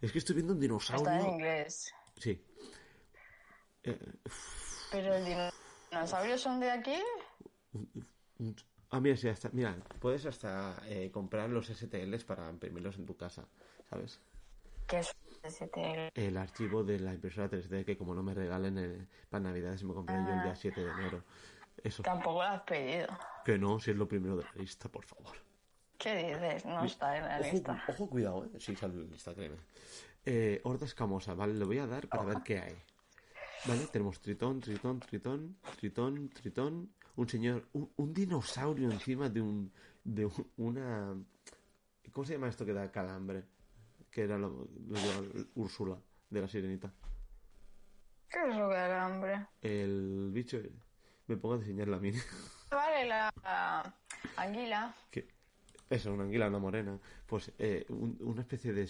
B: Es que estoy viendo un dinosaurio...
C: Está en inglés.
B: Sí. Eh,
C: Pero el dinosaurio son de aquí.
B: Ah, mira, sí, hasta, mira, puedes hasta eh, comprar los STLs para imprimirlos en tu casa, ¿sabes?
C: Que es.
B: El archivo de la impresora 3D que como no me regalen eh, para Navidades me compré yo el día 7 de enero. Eso.
C: Tampoco lo has pedido.
B: Que no, si es lo primero de la lista, por favor.
C: ¿Qué dices? No está en la
B: Ojo,
C: lista.
B: ojo, cuidado, ¿eh? Sí, sale en la lista, créeme. Eh, horda escamosa, vale, le voy a dar para ver qué hay. Vale, tenemos tritón, tritón, tritón, tritón, tritón. Un señor, un, un dinosaurio encima de un, de un- una... ¿Cómo se llama esto que da calambre? Que era lo, lo lleva Úrsula, de la sirenita.
C: ¿Qué es lo que da hambre?
B: El bicho... Me pongo a diseñar la mini.
C: Vale, la la anguila.
B: que eso, una anguila, una morena, pues eh, un- una especie de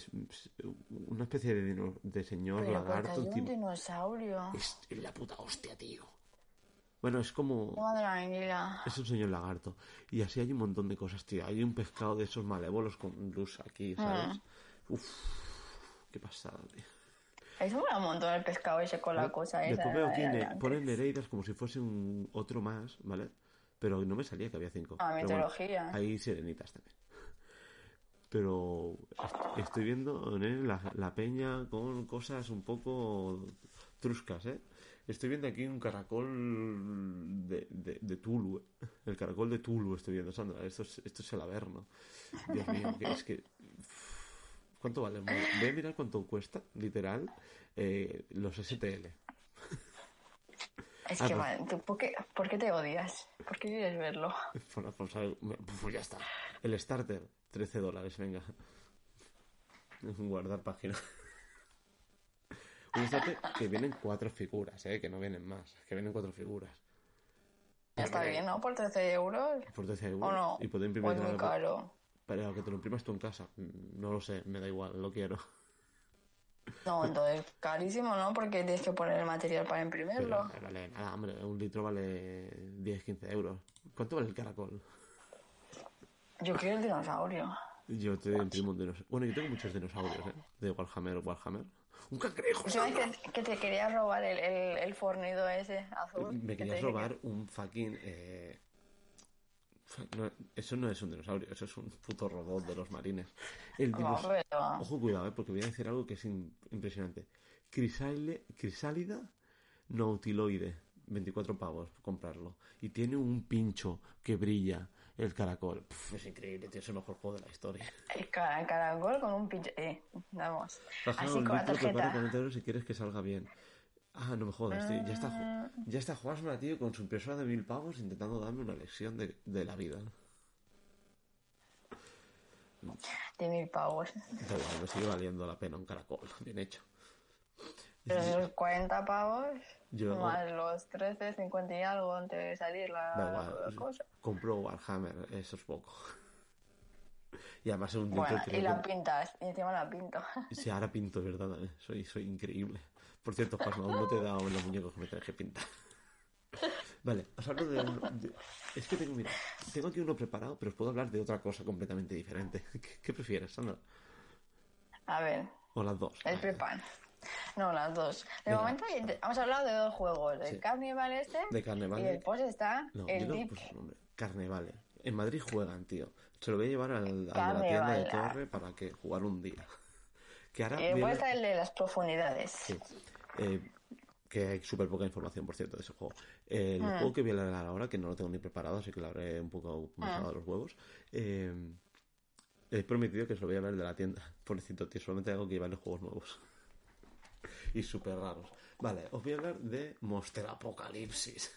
B: una especie de, dino- de señor
C: Pero
B: lagarto
C: un
B: encima.
C: dinosaurio.
B: Es la puta hostia, tío. Bueno, es como
C: Madre la anguila.
B: es un señor lagarto y así hay un montón de cosas, tío. Hay un pescado de esos malévolos con luz aquí, ¿sabes? Uf, qué pasada, tío.
C: Eso un montón el pescado ese con la cosa esa.
B: Después veo ponen Nereidas como si fuese un otro más, ¿vale? Pero no me salía que había cinco.
C: Ah,
B: Pero bueno,
C: mitología.
B: hay sirenitas también. Pero est- estoy viendo ¿eh? la, la peña con cosas un poco truscas, ¿eh? Estoy viendo aquí un caracol de, de, de Tulu. ¿eh? El caracol de Tulu estoy viendo, Sandra. Esto es, esto es el averno. Dios mío, que es que... ¿Cuánto vale? Voy a mirar cuánto cuesta, literal, eh, los STL.
C: Es
B: Ah,
C: que,
B: pues-
C: vale, ¿tú ¿por, qué, ¿por qué te odias? ¿Por qué quieres verlo?
B: Bueno, pues, pues ya está. El starter, 13 dólares, venga. Guardar página. Un starter que vienen cuatro figuras, ¿eh? Que no vienen más. Que vienen cuatro figuras.
C: Está bien, ¿no? Por 13 euros.
B: Por 13
C: ¿O
B: euros.
C: no?
B: Y puedo
C: ¿O
B: imprimir
C: es muy caro?
B: Pero que te lo imprimas tú en casa. No lo sé, me da igual, lo quiero.
C: No, entonces carísimo, ¿no? Porque tienes que poner el material para imprimirlo.
B: vale nada, hombre. Un litro vale 10, 15 euros. ¿Cuánto vale el caracol?
C: Yo quiero el dinosaurio.
B: Yo te imprimo un dinosaurio. Bueno, yo tengo muchos dinosaurios, ¿eh? De Warhammer, Warhammer. Un cangrejo.
C: ¿Sabes que, que te quería robar el, el, el fornido ese azul?
B: Me querías robar un fucking. Eh... no, eso no es un dinosaurio, eso es un puto robot de los marines. El. Ojo, cuidado, eh, porque voy a decir algo que es im- impresionante. Crisálida nautiloide, 24 pavos comprarlo. Y tiene un pincho que brilla el caracol. Es increíble, tío, es el mejor juego de la historia.
C: El ca- caracol con un pinche... Eh, vamos. Así con la tarjeta.
B: 40 euros si quieres que salga bien. Ah, no me jodas, tío. Ya está, Ju- ya está Juanma, tío, con su impresora de mil pavos intentando darme una lección de, de la vida.
C: De mil pavos.
B: Da igual, me sigue valiendo la pena un caracol, bien hecho.
C: Pero esos 40 pavos,
B: Yo
C: más los 13, 50 y algo antes de salir la,
B: da igual,
C: cosa.
B: compro Warhammer, eso es poco. Y además es un
C: Bueno, y la
B: que-
C: pintas, y encima la pinto.
B: Sí, ahora pinto, ¿verdad? Eh, Soy, soy increíble. Por cierto, Juanma, aún no te he dado los muñecos que me que pintar. Vale, os hablo de, de- Es que tengo, mira, tengo aquí uno preparado, pero os puedo hablar de otra cosa completamente diferente. ¿Qué, qué prefieres, Sandra?
C: A ver,
B: O las dos.
C: el prepan. No, las dos. De
B: Venga.
C: momento hemos hablado de dos juegos, del
B: Sí.
C: Carnival este
B: De Carnival.
C: y después está
B: No,
C: el
B: yo no
C: Deep.
B: puse nombre. Carnevale. En Madrid juegan, tío. Se lo voy a llevar al, de la tienda de. Torre para que jugar un día. Que ahora
C: Y después
B: viene-
C: está el de las profundidades.
B: Sí. Eh, que hay súper poca información, por cierto, de ese juego. El
C: Ah.
B: juego que voy a hablar ahora, que no lo tengo ni preparado, así que lo habré un poco
C: Ah.
B: mojado los huevos. eh, he prometido que se lo voy a ver de la tienda. Pobrecito, tío, solamente hago que llevarle juegos nuevos. y súper raros. Vale, os voy a hablar de Monster Apocalipsis.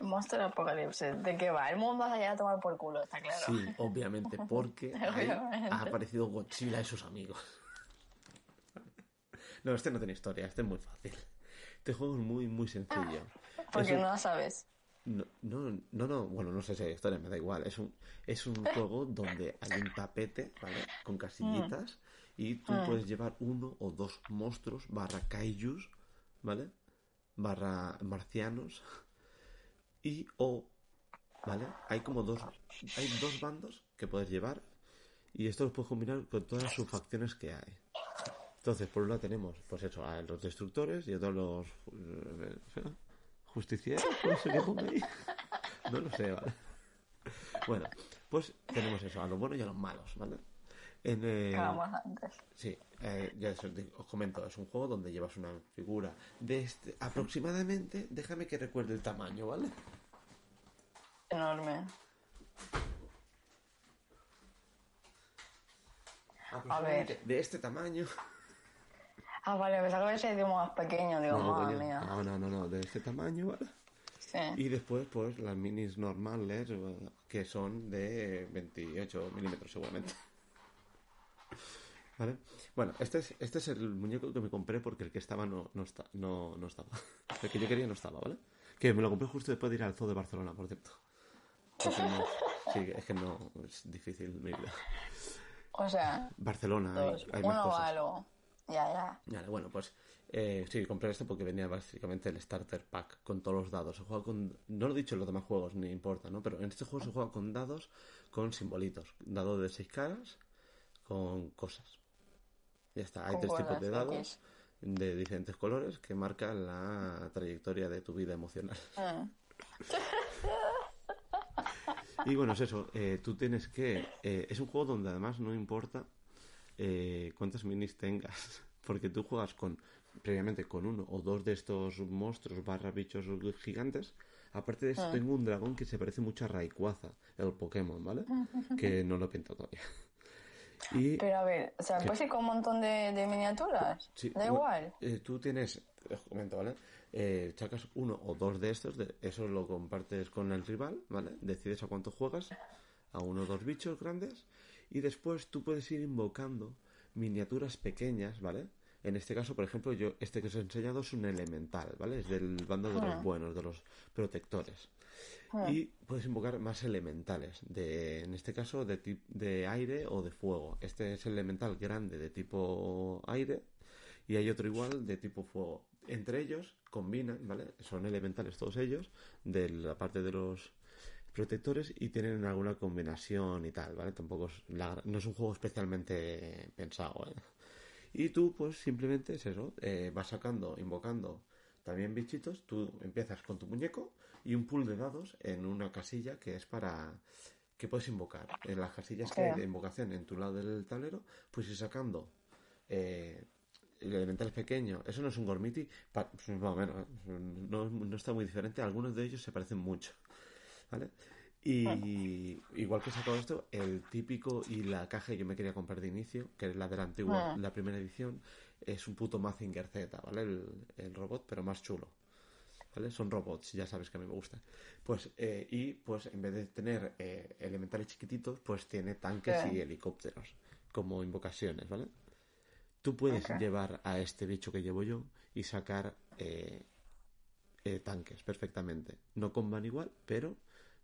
C: Monster Apocalipsis. ¿De qué va? El mundo se allá a tomar por culo, está claro.
B: Sí, obviamente, porque
C: Obviamente.
B: ha aparecido Godzilla y sus amigos. No, este no tiene historia, este es muy fácil. Este juego es muy, muy sencillo.
C: Porque
B: Es un-
C: no la sabes.
B: No, no, no, no, bueno, no sé si hay historia, me da igual. Es un, es un juego donde hay un tapete, ¿vale? Con casillitas y tú puedes llevar uno o dos monstruos barra kaijus, ¿vale? Barra marcianos y o ¿vale? Hay como dos, hay dos bandos que puedes llevar y esto lo puedes combinar con todas las subfacciones que hay. Entonces, por un lado tenemos, pues eso, a los destructores y a todos los eh, justicieros, no sé qué pongo ahí. No lo sé, ¿vale? Bueno, pues tenemos eso, a los buenos y a los malos, ¿vale? En, eh,
C: antes.
B: Sí, eh, ya te- os comento, es un juego donde llevas una figura de este, aproximadamente, déjame que recuerde el tamaño, ¿vale?
C: Enorme.
B: Aproximadamente de este tamaño.
C: Ah, vale, pensaba que había sido más pequeño. Digo,
B: No,
C: madre
B: coño,
C: mía.
B: no, no, no, no, de este tamaño, ¿vale?
C: Sí.
B: Y después, pues, las minis normales, que son de 28 milímetros seguramente. ¿Vale? Bueno, este es, este es el muñeco que me compré porque el que estaba no, no, está, no, no estaba. El que yo quería no estaba, ¿vale? Que me lo compré justo después de ir al Zoo de Barcelona, por cierto. No- sí, es que no, es difícil mi vida.
C: O sea,
B: Barcelona,
C: dos.
B: hay más
C: Uno
B: cosas.
C: malo. Ya, ya.
B: Vale, bueno, pues eh, sí, compré este porque venía básicamente el starter pack con todos los dados. Se juega con. No lo he dicho en los demás juegos, ni importa, ¿no? Pero en este juego se juega con dados con simbolitos. Dado de seis caras con cosas. Ya está. Hay tres tipos de dados de diferentes colores que marcan la trayectoria de tu vida emocional.
C: Mm.
B: Y bueno, es eso. eh, tú tienes que. eh, es un juego donde además no importa eh, cuántas minis tengas. Porque tú juegas con. Previamente con uno o dos de estos monstruos barra bichos gigantes. Aparte de eso, tengo un dragón que se parece mucho a Rayquaza, el Pokémon, ¿vale? Que no lo he pintado todavía. Y
C: Pero a ver, o sea, pues sí con un montón de, de miniaturas.
B: Sí,
C: da igual.
B: eh, tú tienes, os comento, ¿vale? Eh, sacas uno o dos de estos, de, eso lo compartes con el rival, ¿vale? Decides a cuánto juegas, a uno o dos bichos grandes, y después tú puedes ir invocando miniaturas pequeñas, ¿vale? En este caso, por ejemplo, yo este que os he enseñado es un elemental, ¿vale? Es del bando de los buenos, de los protectores. Y puedes invocar más elementales, de, en este caso de, de aire o de fuego. Este es el elemental grande de tipo aire y hay otro igual de tipo fuego. Entre ellos combinan, ¿vale? Son elementales todos ellos, de la parte de los protectores y tienen alguna combinación y tal, ¿vale? Tampoco es la- no es un juego especialmente pensado, ¿eh? Y tú, pues simplemente es eso, eh, vas sacando, invocando también bichitos, tú empiezas con tu muñeco y un pool de dados en una casilla que es para que puedes invocar. En las casillas que hay de invocación en tu lado del tablero, pues ir sacando eh, el elemental pequeño. Eso no es un gormiti, pa- pues, más o menos, no, no está muy diferente, algunos de ellos se parecen mucho. ¿Vale? Y igual que he sacado esto, el típico y la caja que yo me quería comprar de inicio, que es la de la antigua, la primera edición, es un puto Mazinger Z, ¿vale? El, el robot, pero más chulo. ¿Vale? Son robots, ya sabes que a mí me gustan. Pues, eh, y pues en vez de tener eh, elementales chiquititos, pues tiene tanques y helicópteros como invocaciones, ¿vale? Tú puedes llevar a este bicho que llevo yo y sacar eh, eh, tanques perfectamente. No comban igual, pero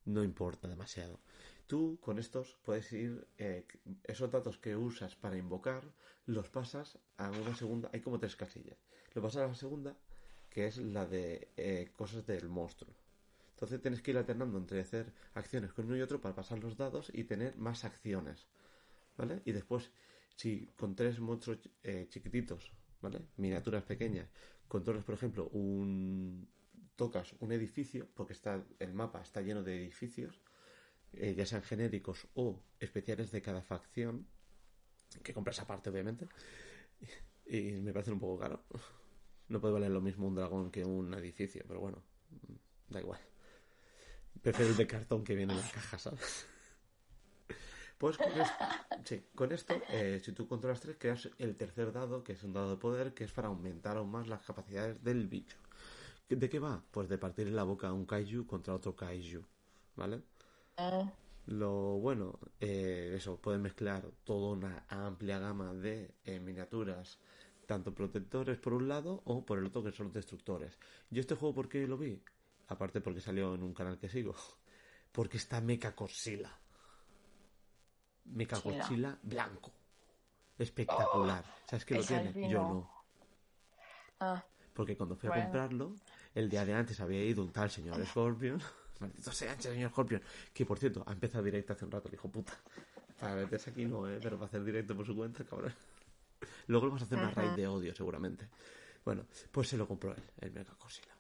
B: no importa demasiado. Tú con estos puedes ir, eh, esos datos que usas para invocar, los pasas a una segunda, hay como tres casillas. Lo pasas a la segunda, que es la de eh, cosas del monstruo. Entonces tienes que ir alternando entre hacer acciones con uno y otro para pasar los dados y tener más acciones. ¿Vale? Y después, si con tres monstruos eh, chiquititos, ¿vale? Miniaturas pequeñas, controlas, por ejemplo, un. Tocas un edificio, porque está el mapa está lleno de edificios, eh, ya sean genéricos o especiales de cada facción, que compras aparte, obviamente, y me parece un poco caro. No puede valer lo mismo un dragón que un edificio, pero bueno, da igual. Prefiero el de cartón que viene en la caja, ¿sabes? Pues con esto, con esto eh, si tú controlas tres, creas el tercer dado, que es un dado de poder, que es para aumentar aún más las capacidades del bicho. ¿De qué va? Pues de partir la boca a un kaiju contra otro kaiju, ¿vale?
C: Eh,
B: Lo bueno, eh, eso, pueden mezclar toda una amplia gama de eh, miniaturas, tanto protectores por un lado o por el otro que son los destructores. Yo este juego, ¿por qué lo vi? Aparte porque salió en un canal que sigo. Porque está Mecha Corsila. Mecha. Corsila blanco. Espectacular. ¿Sabes qué lo tiene? Yo no.
C: ah,
B: Porque cuando fui a comprarlo, el día de antes había ido un tal señor Scorpion, maldito sea, señor Scorpion. Que por cierto, ha empezado directo hace un rato, el hijo puta. Para meterse aquí no, ¿eh? Pero para hacer directo por su cuenta, cabrón. Luego le vamos a hacer una raid de odio, seguramente. Bueno, pues se lo compró él, el Mega Godzilla.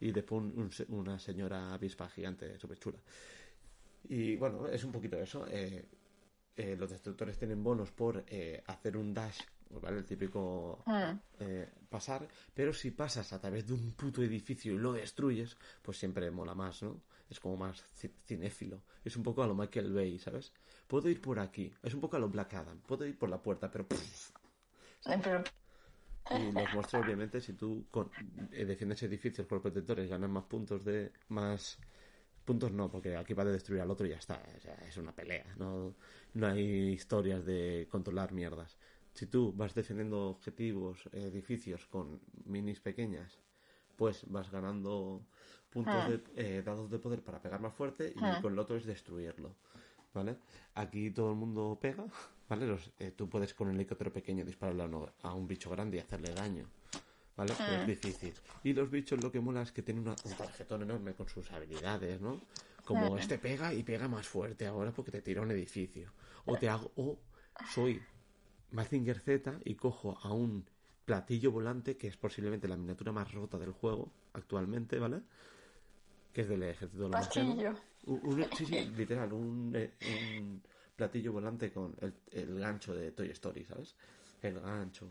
B: Y después un- un una señora avispa gigante, súper chula. Y bueno, es un poquito eso. eh, eh, los destructores tienen bonos por eh, hacer un dash, ¿vale? El típico eh, pasar. Pero si pasas a través de un puto edificio y lo destruyes, pues siempre mola más, ¿no? Es como más ci- cinéfilo. Es un poco a lo Michael Bay, ¿sabes? Puedo ir por aquí. Es un poco a lo Black Adam. Puedo ir por la puerta, pero...
C: Pero
B: Y los monstruos, obviamente, si tú con- eh, defiendes edificios por protectores, ganas más puntos de. más. Puntos no, porque aquí va de destruir al otro y ya está. O sea, es una pelea. No, no hay historias de controlar mierdas. Si tú vas defendiendo objetivos, edificios con minis pequeñas, pues vas ganando puntos de, eh, dados de poder para pegar más fuerte y con el otro es destruirlo. ¿Vale? Aquí todo el mundo pega, ¿vale? Los- eh, tú puedes con un helicóptero pequeño dispararle a, un bicho grande y hacerle daño. ¿Vale? Pero es difícil. Y los bichos lo que mola es que tienen una- un tarjetón enorme con sus habilidades, ¿no? Como este pega y pega más fuerte ahora porque te tira un edificio. O te hago, o soy Mazinger Z y cojo a un platillo volante que es posiblemente la miniatura más rota del juego actualmente, ¿vale? Que es del ejército.
C: Pastillo.
B: Un- un- sí, sí, literal, un, eh, un platillo volante con el, el gancho de Toy Story, ¿sabes? El gancho.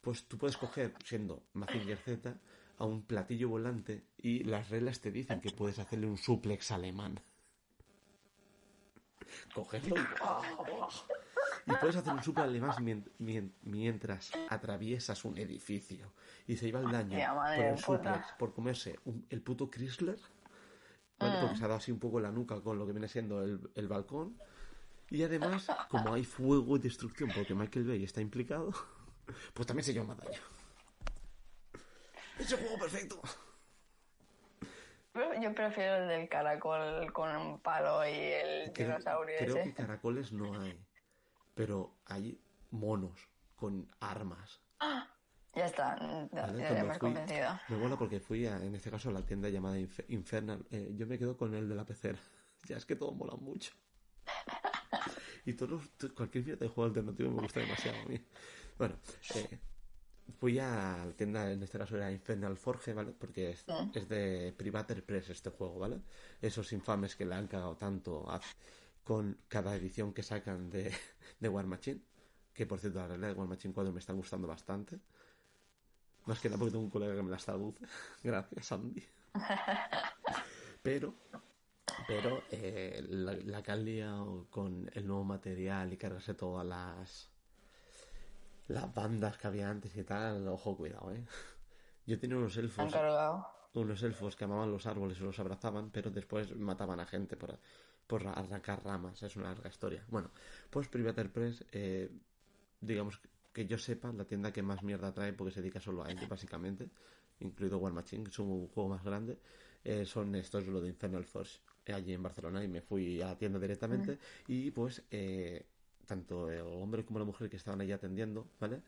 B: Pues tú puedes coger, siendo Mazinger Z, a un platillo volante y las reglas te dicen que puedes hacerle un suplex alemán. Cogerlo y... Y puedes hacer un mien- mien- mientras atraviesas un edificio. Y se lleva el daño por el suplex, por comerse un- el puto Chrysler ¿vale? Porque se ha dado así un poco la nuca con lo que viene siendo el, el balcón. Y además, como hay fuego y destrucción porque Michael Bay está implicado, pues también se lleva más daño. Es un juego perfecto.
C: Yo prefiero el del caracol con un palo y el
B: Creo,
C: dinosaurio
B: creo
C: ese.
B: que caracoles no hay, pero hay monos con armas.
C: Ya está, ya,
B: Cuando
C: me convencido.
B: me mola porque fui a, en este caso a la tienda llamada Inf- Infernal. Eh, yo me quedo con el de la pecera. ya es que todo mola mucho. Y todos, to- cualquier mierda de juego alternativo me gusta demasiado a mí. Bueno, eh, fui a la tienda, en este caso era Infernal Forge, ¿vale? Porque es, es de Privater Press este juego, ¿vale? Esos infames que le han cagado tanto a- con cada edición que sacan de, de War Machine. Que por cierto, la realidad de War Machine 4 me está gustando bastante. Más que nada porque tengo un colega que me las traduce. Gracias, Andy. Pero, pero eh, la, la que han liado con el nuevo material y cargarse todas las las bandas que había antes y tal, ojo, cuidado, eh. Yo tenía unos
C: Han
B: elfos,
C: cargado.
B: unos elfos que amaban los árboles y los abrazaban, pero después mataban a gente por, por arrancar ramas. Es una larga historia. Bueno, pues Privater Press, eh, digamos que yo sepa, la tienda que más mierda trae porque se dedica solo a ello, básicamente, incluido War Machine, que es un juego más grande, eh, son estos, lo de Infernal Force, eh, allí en Barcelona, y me fui a la tienda directamente, y pues eh, tanto el hombre como la mujer que estaban allí atendiendo, ¿vale?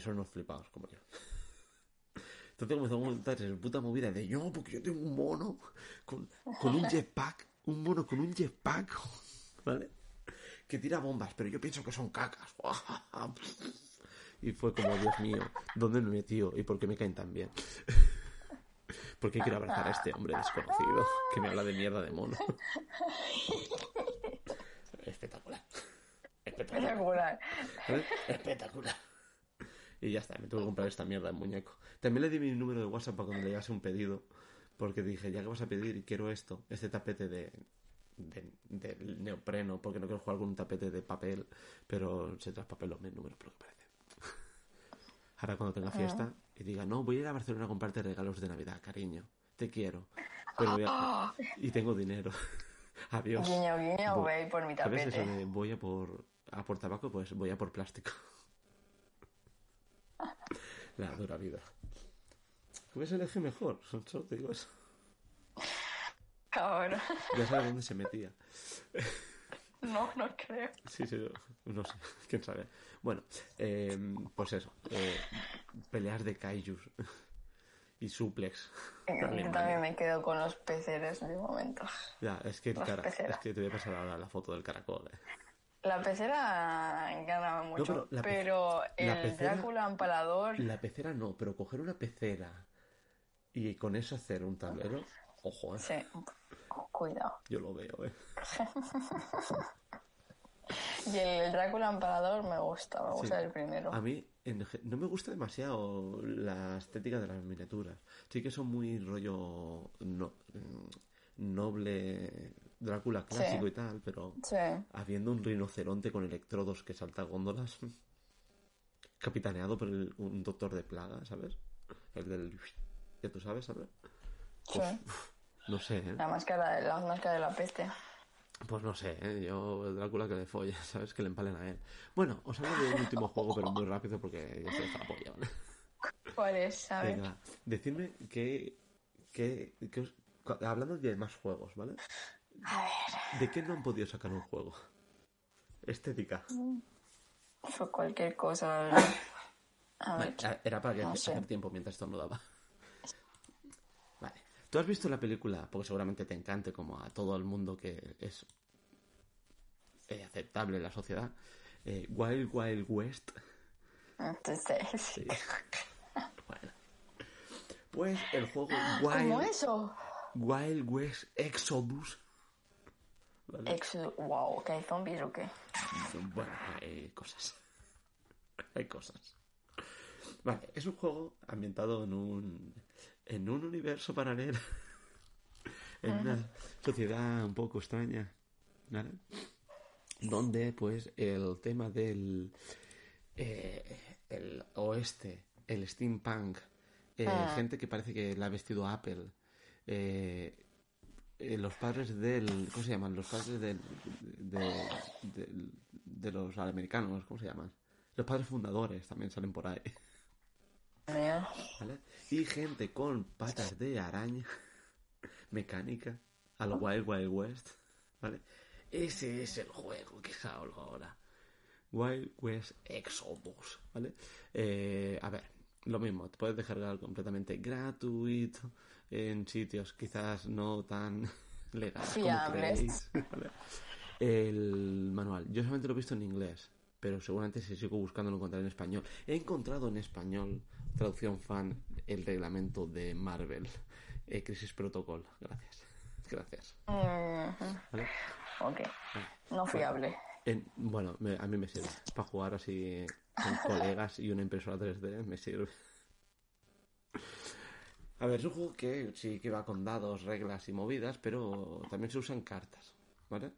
B: Son unos flipados como yo. Entonces comenzó a montar esa puta movida de yo, porque yo tengo un mono con, con un jetpack, un mono con un jetpack, ¿vale? Que tira bombas, pero yo pienso que son cacas. Y fue como, Dios mío, ¿dónde me he metido? ¿Y por qué me caen tan bien? ¿Por qué quiero abrazar a este hombre desconocido que me habla de mierda de mono? Espectacular. Espectacular.
C: Espectacular.
B: ¿Vale? Espectacular. Y ya está, me tuve que comprar esta mierda de muñeco. También le di mi número de WhatsApp para cuando le llegase un pedido. Porque dije, ya que vas a pedir y quiero esto, este tapete de, de, de neopreno, porque no quiero jugar con un tapete de papel, pero se traspapeló mi número, por lo que parece. Ahora cuando tenga fiesta y diga, no, voy a ir a Barcelona a comprarte regalos de Navidad, cariño. Te quiero. Pero voy a- Y tengo dinero. Adiós.
C: Guiño, guiño,
B: Voy-
C: por mi
B: ¿Sabes eso
C: tapete.
B: de voy a por, a por tabaco? Pues voy a por plástico. La dura vida. ¿Ves el eje mejor? Solo te digo eso.
C: Cabrón.
B: Ya sabes dónde se metía.
C: No, no creo.
B: Sí, sí, no sé, quién sabe. Bueno, eh, pues eso, eh, peleas de kaijus. y suplex.
C: Yo
B: Alemania.
C: también me quedo con los peceres de momento.
B: Ya, es que, cara- es que te voy a pasar ahora la foto del caracol. eh.
C: La pecera ganaba mucho,
B: pero la
C: el
B: pecera-
C: Drácula empalador,
B: La pecera no, pero coger una pecera y con eso hacer un tablero, ojo, eh,
C: sí, cuidado.
B: yo lo veo, eh.
C: Y el Drácula empalador me gusta, me gusta
B: Sí.
C: el primero.
B: A mí en no me gusta demasiado la estética de las miniaturas. Sí que son muy rollo no- mm, noble Drácula clásico y tal, pero
C: Sí,
B: habiendo un rinoceronte con electrodos que salta góndolas, capitaneado por el- un doctor de plaga, ¿sabes? El del... Ya tú sabes. No sé, ¿eh?
C: La máscara, la máscara de la peste.
B: Pues no sé, ¿eh? yo Drácula que le folle, ¿sabes? Que le empalen a él. Bueno, os hablo de un último juego, pero muy rápido porque ya se deja la polla, ¿vale?
C: ¿Cuál es? A ver.
B: Venga, decidme que, que, que os- hablando de más juegos, ¿vale?
C: A ver,
B: ¿De qué no han podido sacar un juego? Estética.
C: fue cualquier cosa. A ver,
B: era para que
C: no
B: hacer tiempo mientras esto no daba. ¿Tú has visto la película? Porque seguramente te encante como a todo el mundo que es eh, aceptable en la sociedad. eh, Wild Wild West.
C: entonces,
B: Sí. Bueno. Pues el juego
C: ¿cómo
B: Wild,
C: eso?
B: Wild West Exodus. ¿Vale?
C: Ex, wow, ¿que hay zombies o qué?
B: Bueno, hay cosas. hay cosas. Vale, es un juego ambientado en un en un universo paralelo. en una sociedad un poco extraña, ¿vale? Donde pues el tema del eh, el oeste, el steampunk, eh,
C: Ah.
B: gente que parece que la ha vestido Apple, eh, eh, los padres del. ¿Cómo se llaman? Los padres del, de, del- de los americanos, ¿cómo se llaman? Los padres fundadores también salen por ahí, Y gente con patas de araña mecánica al Wild Wild West, ¿vale? Ese es el juego que hablo ahora. Wild West Exodus, ¿vale? Eh, a ver, lo mismo, te puedes descargar completamente gratuito en sitios quizás no tan legales como creéis, ¿vale? El manual, yo solamente lo he visto en inglés, pero seguramente si sigo buscando lo encontraré en español. He encontrado en español, traducción fan, el reglamento de Marvel, eh, Crisis Protocol. Gracias, gracias. ¿vale?
C: Ok, no fiable.
B: En- bueno, me- a mí me sirve. Para jugar así con colegas y una impresora 3D me sirve. A ver, es un juego que sí que va con dados, reglas y movidas, pero también se usan cartas, ¿vale?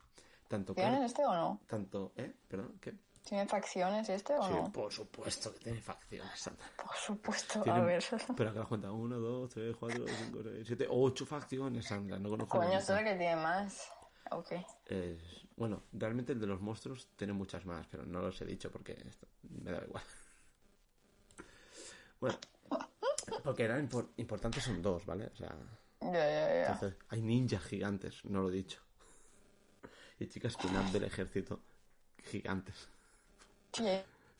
B: Tanto
C: ¿Tiene
B: car-
C: este o no?
B: tanto, ¿eh? Perdón, ¿qué?
C: ¿Tiene facciones este o
B: Sí,
C: no?
B: por supuesto que tiene facciones, Sandra.
C: Por supuesto,
B: Tiene-
C: a ver.
B: Pero las cuenta 1, 2, 3, 4, 5, 6, 7, 8 facciones, Sandra. No conozco
C: Coño, es que tiene más. Ok.
B: Es- bueno, realmente el de los monstruos tiene muchas más, pero no los he dicho porque esto me da igual. Bueno, porque eran impor- importantes son dos, ¿vale? O sea,
C: Ya, ya, ya.
B: entonces hay ninjas gigantes, no lo he dicho. Y chicas spin del ejército gigantes,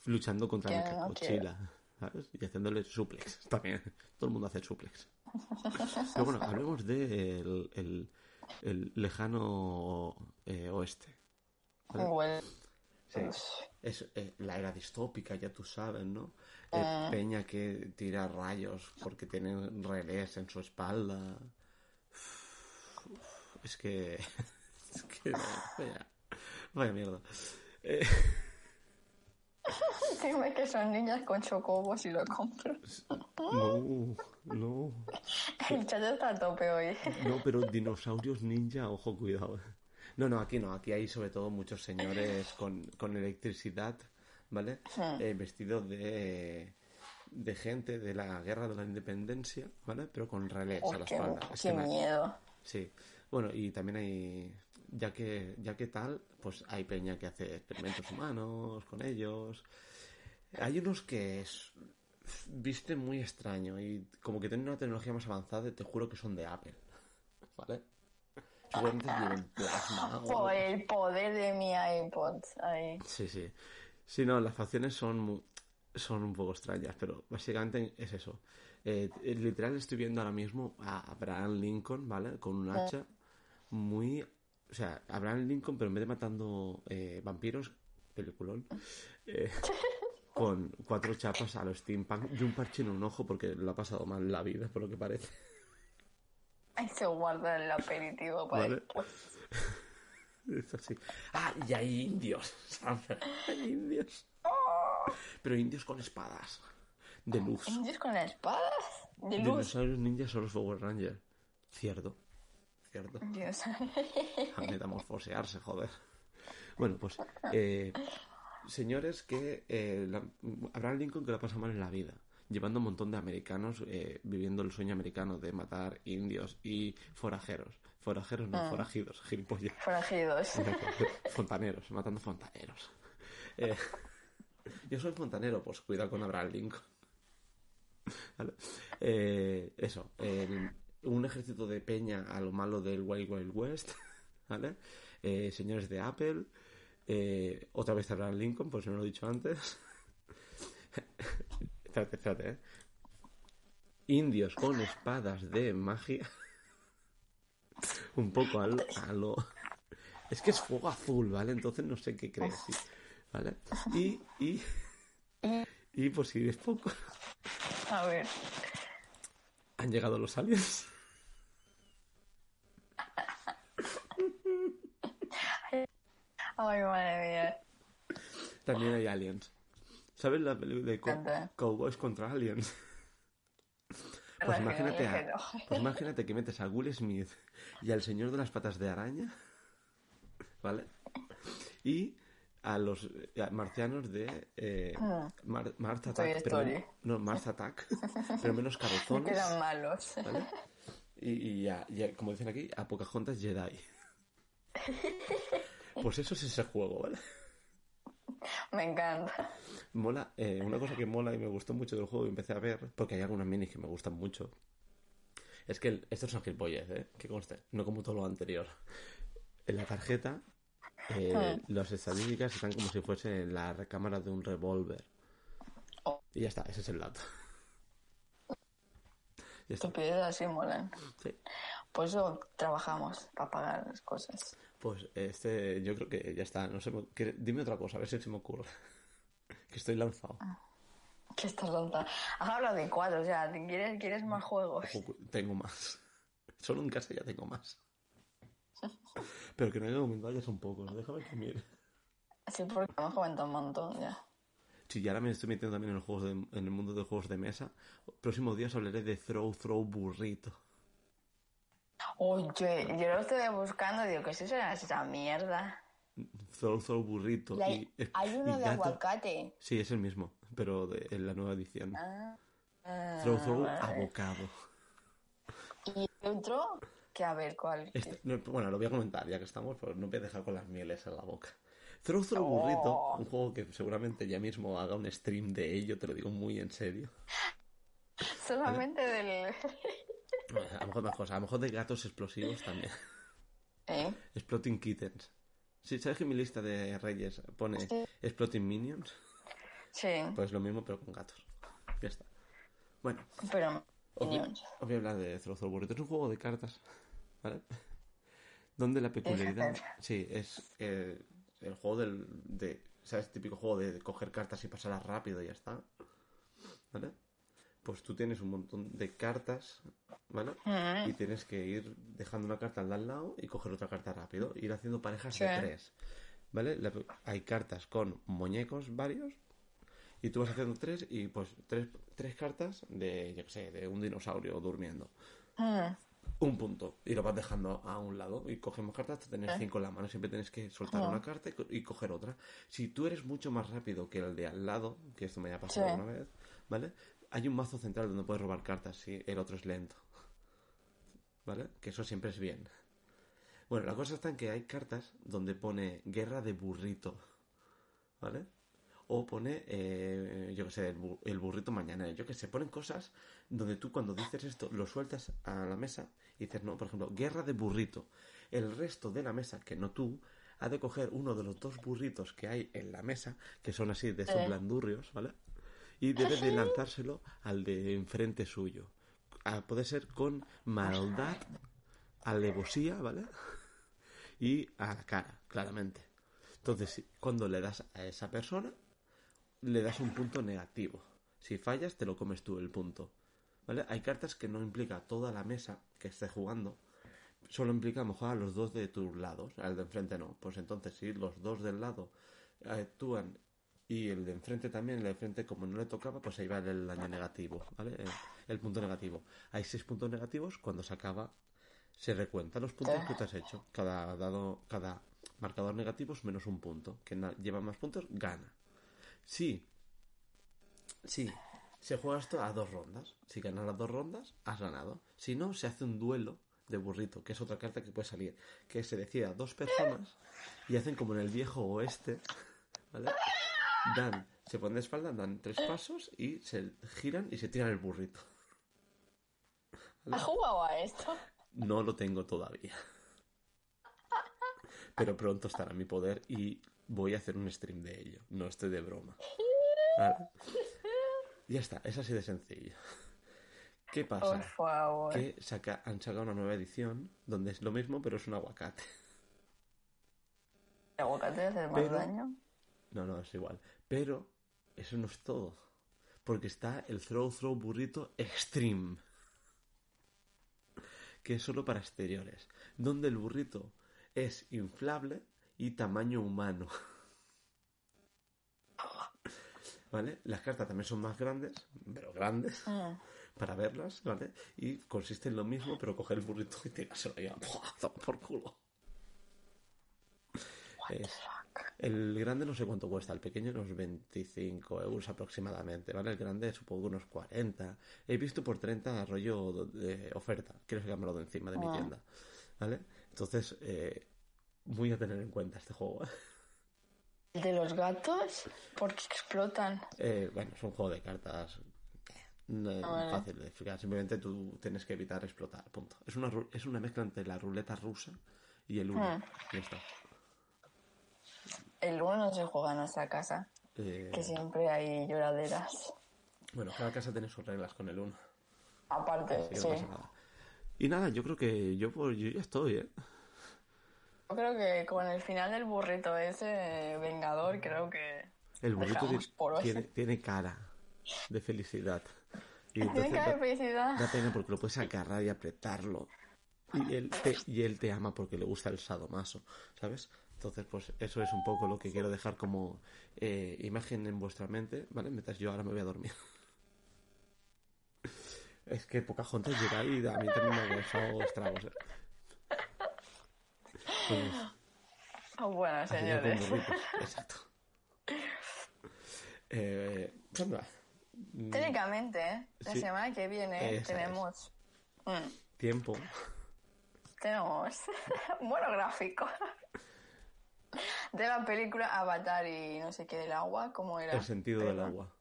B: Luchando contra la
C: no
B: mochila, ¿sabes? Y haciéndole suplex también. Todo el mundo hace suplex. Pero bueno, hablemos del el, el lejano eh, oeste. Es eh, la era distópica, ya tú sabes, ¿no? Eh, Peña que tira rayos porque tiene relés en su espalda. Es que. Es que. Vaya, vaya mierda. Eh,
C: Dime que son niñas con chocobos y lo compro.
B: no, no.
C: El chat está a tope hoy.
B: No, pero dinosaurios ninja, ojo, cuidado. No, no, aquí no. Aquí hay sobre todo muchos señores con, con electricidad, ¿vale? Eh, vestidos de, de gente de la guerra de la independencia, ¿vale? Pero con relés a la
C: qué,
B: espalda. Es
C: qué
B: que
C: miedo.
B: Sí. Bueno, y también hay, ya que, ya que tal, pues hay peña que hace experimentos humanos con ellos. Hay unos que es, viste muy extraño y como que tienen una tecnología más avanzada y te juro que son de Apple. ¿Vale? Seguramente tienen plasma. o-
C: Por el poder de mi iPod. Ahí.
B: Sí, sí. Sí, no, las facciones son mu- son un poco extrañas, pero básicamente es eso. Eh, eh, literal estoy viendo ahora mismo a Abraham Lincoln, ¿vale? Con un hacha muy... O sea, Abraham Lincoln, pero en vez de matando eh, vampiros, peliculón, eh, con cuatro chapas a los steampunk y un parche en un ojo porque lo ha pasado mal la vida, por lo que parece.
C: Ahí se guarda el aperitivo para
B: Vale.
C: después.
B: Es así. Ah, y hay indios, ¿sabes? Hay indios. Pero indios con espadas. De luz.
C: ¿Indios con espadas? De luz.
B: Dinosaurios ninjas son los Power Rangers. Cierto. Cierto.
C: Dios.
B: A metamorfosearse, joder. Bueno, pues, eh, señores que eh, la- Abraham Lincoln que la pasa mal en la vida, llevando un montón de americanos eh, viviendo el sueño americano de matar indios y forajeros. Forajeros no, forajidos, gilipollas.
C: Forajidos.
B: fontaneros, matando fontaneros. Eh, yo soy fontanero, pues cuidado con Abraham Lincoln. ¿Vale? Eh, eso, el- un ejército de peña a lo malo del Wild Wild West, ¿vale? Eh, señores de Apple, eh, otra vez Abraham Lincoln, por si no lo he dicho antes. espérate, espérate, ¿eh? Indios con espadas de magia. Un poco a lo, a lo- Es que es fuego azul, ¿vale? Entonces no sé qué crees, sí, ¿vale? Y, y, y por si es poco,
C: A ver.
B: han llegado los aliens.
C: Ay, madre mía.
B: También hay aliens. ¿Sabes la película de co-. Cowboys contra aliens? Pues imagínate, a- pues imagínate que metes a Will Smith y al señor de las patas de araña, ¿vale? Y a los eh, marcianos de eh, Mar- Mars
C: Hmm.
B: Attack, pero no, Mars Attack, pero menos
C: Que
B: cabezones,
C: eran malos.
B: ¿vale? Y, y como dicen aquí, a Pocahontas Jedi. Pues eso es ese juego, ¿vale?
C: Me encanta.
B: Mola, eh, una cosa que mola y me gustó mucho del juego y empecé a ver, porque hay algunas minis que me gustan mucho, es que el- estos son gilipollas, ¿eh? Que conste, no como todo lo anterior. En la tarjeta, eh, las estadísticas están como si fuese en la recámara de un revólver.
C: Oh.
B: Y ya está, ese es el dato.
C: Estupideces así molan.
B: Sí.
C: Por eso trabajamos, para pagar las cosas.
B: Pues este, yo creo que ya está. No sé, dime otra cosa, a ver si se me ocurre. que estoy lanzado.
C: ¿Qué estás lanzando? Has hablado de cuatro, o sea, ¿quieres, quieres más juegos?
B: Tengo más. Solo en casa ya tengo más. Pero que no haya comentado ya son pocos. Déjame que mire.
C: Sí, porque hemos comentado un montón ya.
B: Sí, y ahora me estoy metiendo también en, los juegos de- en el mundo de juegos de mesa. Próximos días hablaré de Throw Throw Burrito.
C: Oye, yo lo estoy buscando, digo, ¿qué es eso? ¿Es esa mierda?
B: Throw Throw Burrito.
C: Y hay,
B: y-
C: hay uno
B: y
C: de
B: gato-
C: aguacate.
B: Sí, es el mismo, pero de- en la nueva edición.
C: Ah,
B: Throw Throw
C: vale.
B: Abocado.
C: Y otro, que a ver, ¿cuál?
B: Este- no, bueno, lo voy a comentar ya que estamos, pero no voy a dejar con las mieles en la boca. Throw Throw Burrito,
C: Oh.
B: un juego que seguramente ya mismo haga un stream de ello, te lo digo muy en serio.
C: Solamente del...
B: A lo mejor más cosas, a lo mejor de gatos explosivos también.
C: ¿Eh?
B: Exploding Kittens. Sí, ¿sabes que mi lista de reyes pone
C: Sí.
B: Exploding Minions?
C: Sí,
B: Pues lo mismo, pero con gatos. Ya está. Bueno,
C: pero...
B: os voy,
C: Minions.
B: os voy a hablar de Burrito. Es un juego de cartas, ¿vale? Donde la peculiaridad... Sí, es eh, el juego del... De, ¿Sabes? Típico juego de coger cartas y pasarlas rápido y ya está. ¿Vale? Pues tú tienes un montón de cartas, ¿vale? Y tienes que ir dejando una carta al de al lado y coger otra carta rápido. Ir haciendo parejas de tres. ¿Vale? La- hay cartas con muñecos varios. Y tú vas haciendo tres y pues tres, tres cartas de, yo qué sé, de un dinosaurio durmiendo.
C: Mm,
B: Un punto. Y lo vas dejando a un lado. Y cogemos cartas hasta tener cinco en la mano. Siempre tienes que soltar una carta y, co- y coger otra. Si tú eres mucho más rápido que el de al lado, que esto me haya pasado
C: Sí.
B: alguna vez, ¿vale? Hay un mazo central donde puedes robar cartas si el otro es lento. ¿Vale? Que eso siempre es bien. Bueno, la cosa está en que hay cartas donde pone guerra de burrito. ¿Vale? O pone, eh, yo qué sé, el, bu- el burrito mañana. Yo qué sé, ponen cosas donde tú cuando dices esto lo sueltas a la mesa y dices, no, por ejemplo, guerra de burrito. El resto de la mesa, que no tú, ha de coger uno de los dos burritos que hay en la mesa, que son así de estos
C: Eh.
B: blandurrios, ¿vale? Y debe de lanzárselo al de enfrente suyo. Ah, puede ser con maldad, alevosía, ¿vale? Y a la cara, claramente. Entonces, cuando le das a esa persona, le das un punto negativo. Si fallas, te lo comes tú el punto. ¿Vale? Hay cartas que no implica toda la mesa que esté jugando. Solo implica a lo mejor a los dos de tus lados. Al de enfrente no. Pues entonces, si los dos del lado actúan y el de enfrente también, el de enfrente como no le tocaba, pues ahí va el daño negativo, ¿vale? El, el punto negativo. Hay seis puntos negativos, cuando se acaba se recuentan los puntos que te has hecho. Cada dado, cada marcador negativo es menos un punto. Na- lleva más puntos gana. Sí, sí, se juega esto a dos rondas. Si ganas las dos rondas, has ganado. Si no, se hace un duelo de burrito, que es otra carta que puede salir. Que se decide a dos personas y hacen como en el viejo oeste, ¿vale? Dan, se ponen de espalda, dan tres pasos y se giran y se tiran el burrito.
C: ¿Has jugado a esto?
B: No lo tengo todavía. Pero pronto estará en mi poder y voy a hacer un stream de ello. No estoy de broma. ¿Vale? Ya está, es así de sencillo. ¿Qué
C: Por
B: pasa?
C: favor.
B: Que saca, han sacado una nueva edición donde es lo mismo, pero es un aguacate.
C: ¿El aguacate hace más
B: Pero-
C: daño?
B: No, no, es igual. Pero eso no es todo. Porque está el Throw Throw Burrito Extreme. Que es solo para exteriores. Donde el burrito es inflable y tamaño humano. ¿Vale? Las cartas también son más grandes, pero grandes,
C: Mm.
B: para verlas, ¿vale? Y consiste en lo mismo, pero coger el burrito y tirárselo ahí a ¡buah! toma por culo. Es- el grande no sé cuánto cuesta, el pequeño unos 25 euros aproximadamente, ¿vale? El grande supongo unos 40. He visto por 30 rollo de oferta, quiero sacármelo de encima de mi
C: Ah.
B: tienda, ¿vale? Entonces, eh, voy a tener en cuenta este juego.
C: ¿El de los gatos? Porque explotan.
B: Eh, bueno, es un juego de cartas eh,
C: Ah, vale.
B: fácil de explicar, simplemente tú tienes que evitar explotar, punto. Es una, es una mezcla entre la ruleta rusa y el uno.
C: Hmm.
B: Ya está.
C: El uno no se juega en nuestra casa.
B: Eh,
C: Que siempre hay lloraderas.
B: bueno, cada casa tiene sus reglas con el uno.
C: Aparte, sí.
B: no pasa nada. Y nada, yo creo que yo, pues, yo ya estoy, ¿eh?
C: Yo creo que con el final del burrito ese vengador, creo que
B: El burrito tiene, tiene cara de felicidad. Y
C: tiene
B: entonces
C: cara de
B: da,
C: felicidad.
B: da pena porque lo puedes agarrar y apretarlo. Y él, te, y él te ama porque le gusta el sadomaso, ¿sabes? Entonces, pues eso es un poco lo que quiero dejar como eh, imagen en vuestra mente, ¿vale? Mientras yo ahora me voy a dormir. Es que Pocahontas llega y a mí también me ha dejado estragos, ¿eh? Pues,
C: Ah, Bueno,
B: Hacía con
C: señores.
B: exacto. Eh, Sandra,
C: Técnicamente, ¿eh? la
B: Sí.
C: semana que viene
B: Esa
C: tenemos. mm,
B: tiempo.
C: tenemos monográfico de la película Avatar y no sé qué del agua, ¿cómo era?
B: El sentido del
C: Perdón.
B: agua.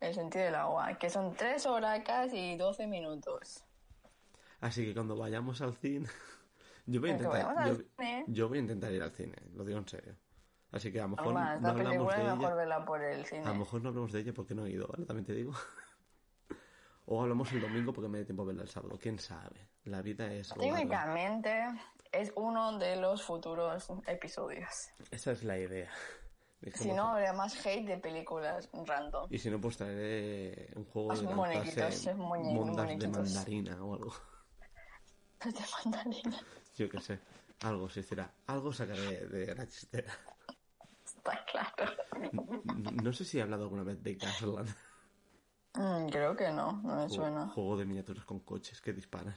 C: El sentido del agua, que son 3 horas casi 12 minutos.
B: Así que cuando vayamos al cine, yo voy a intentar, yo,
C: cine.
B: yo voy a intentar ir al cine, lo digo en serio. Así que a lo mejor
C: Normal,
B: no hablamos de
C: mejor
B: ella,
C: verla por el
B: a lo
C: cine.
B: mejor no hablamos de ella porque no he ido, ¿vale? También te digo. O hablamos el domingo porque me dé tiempo a verla el sábado, quién sabe. La vida es.
C: Técnicamente es uno de los futuros episodios.
B: Esa es la idea.
C: Si no, habría más hate de películas random.
B: Y si no, pues traeré un juego
C: Más
B: de mondas de mandarina o algo.
C: De mandarina.
B: Yo qué sé. Algo se hiciera. Algo sacaré de la chistera.
C: Está claro.
B: N- No sé si he hablado alguna vez de Gasland.
C: Mm, creo que no, no me suena.
B: Juego de miniaturas con coches que disparan.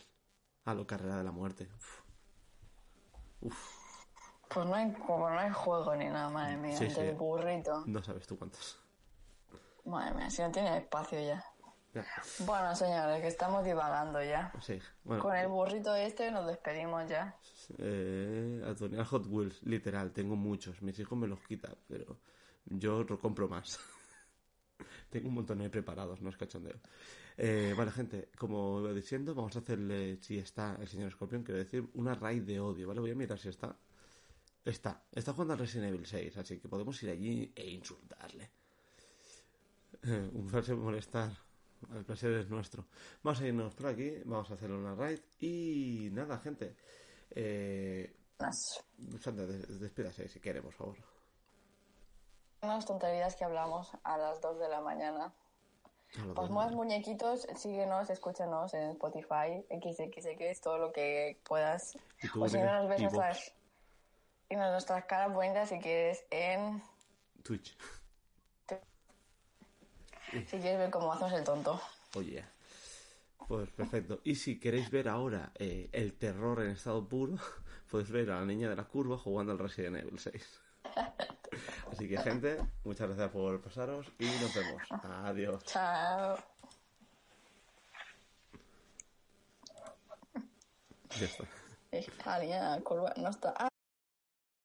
B: A lo carrera de la muerte. Uf. Uf,
C: Pues no hay, como no hay juego ni nada, madre mía.
B: Sí,
C: burrito.
B: no sabes tú cuántos.
C: Madre mía, si no tiene espacio ya.
B: Ya.
C: Bueno, señores, que estamos divagando ya.
B: Sí. Bueno,
C: Con el burrito este nos despedimos ya.
B: eh, Antonio, Hot Wheels, literal, tengo muchos. Mis hijos me los quitan, pero yo compro más. tengo un montón ahí preparados, no es cachondeo. Eh, vale, gente, como iba diciendo, vamos a hacerle, si está el señor Escorpión, quiero decir, una raid de odio, ¿vale? Voy a mirar si está. Está. Está jugando al Resident Evil 6, así que podemos ir allí e insultarle. un placer molestar. El placer es nuestro. Vamos a irnos por aquí, vamos a hacer una raid y nada, gente. Eh, des- despídase si quiere, por favor.
C: unas tonterías que hablamos a las 2 de la mañana. Pues más muñequitos, síguenos, escúchanos en Spotify, XXX, todo lo que puedas. O si no nos ves nuestras, y nuestras caras bonitas si quieres en...
B: Twitch.
C: Si quieres ver cómo hacemos el tonto.
B: Oye. Pues perfecto. Y si queréis ver ahora eh, el terror en estado puro, podéis ver a la niña de la curva jugando al Resident Evil 6. Así que, gente, muchas gracias por pasaros y nos vemos. Adiós.
C: Chao.
B: Ya está.
C: Eh, niña curva no está... Ah,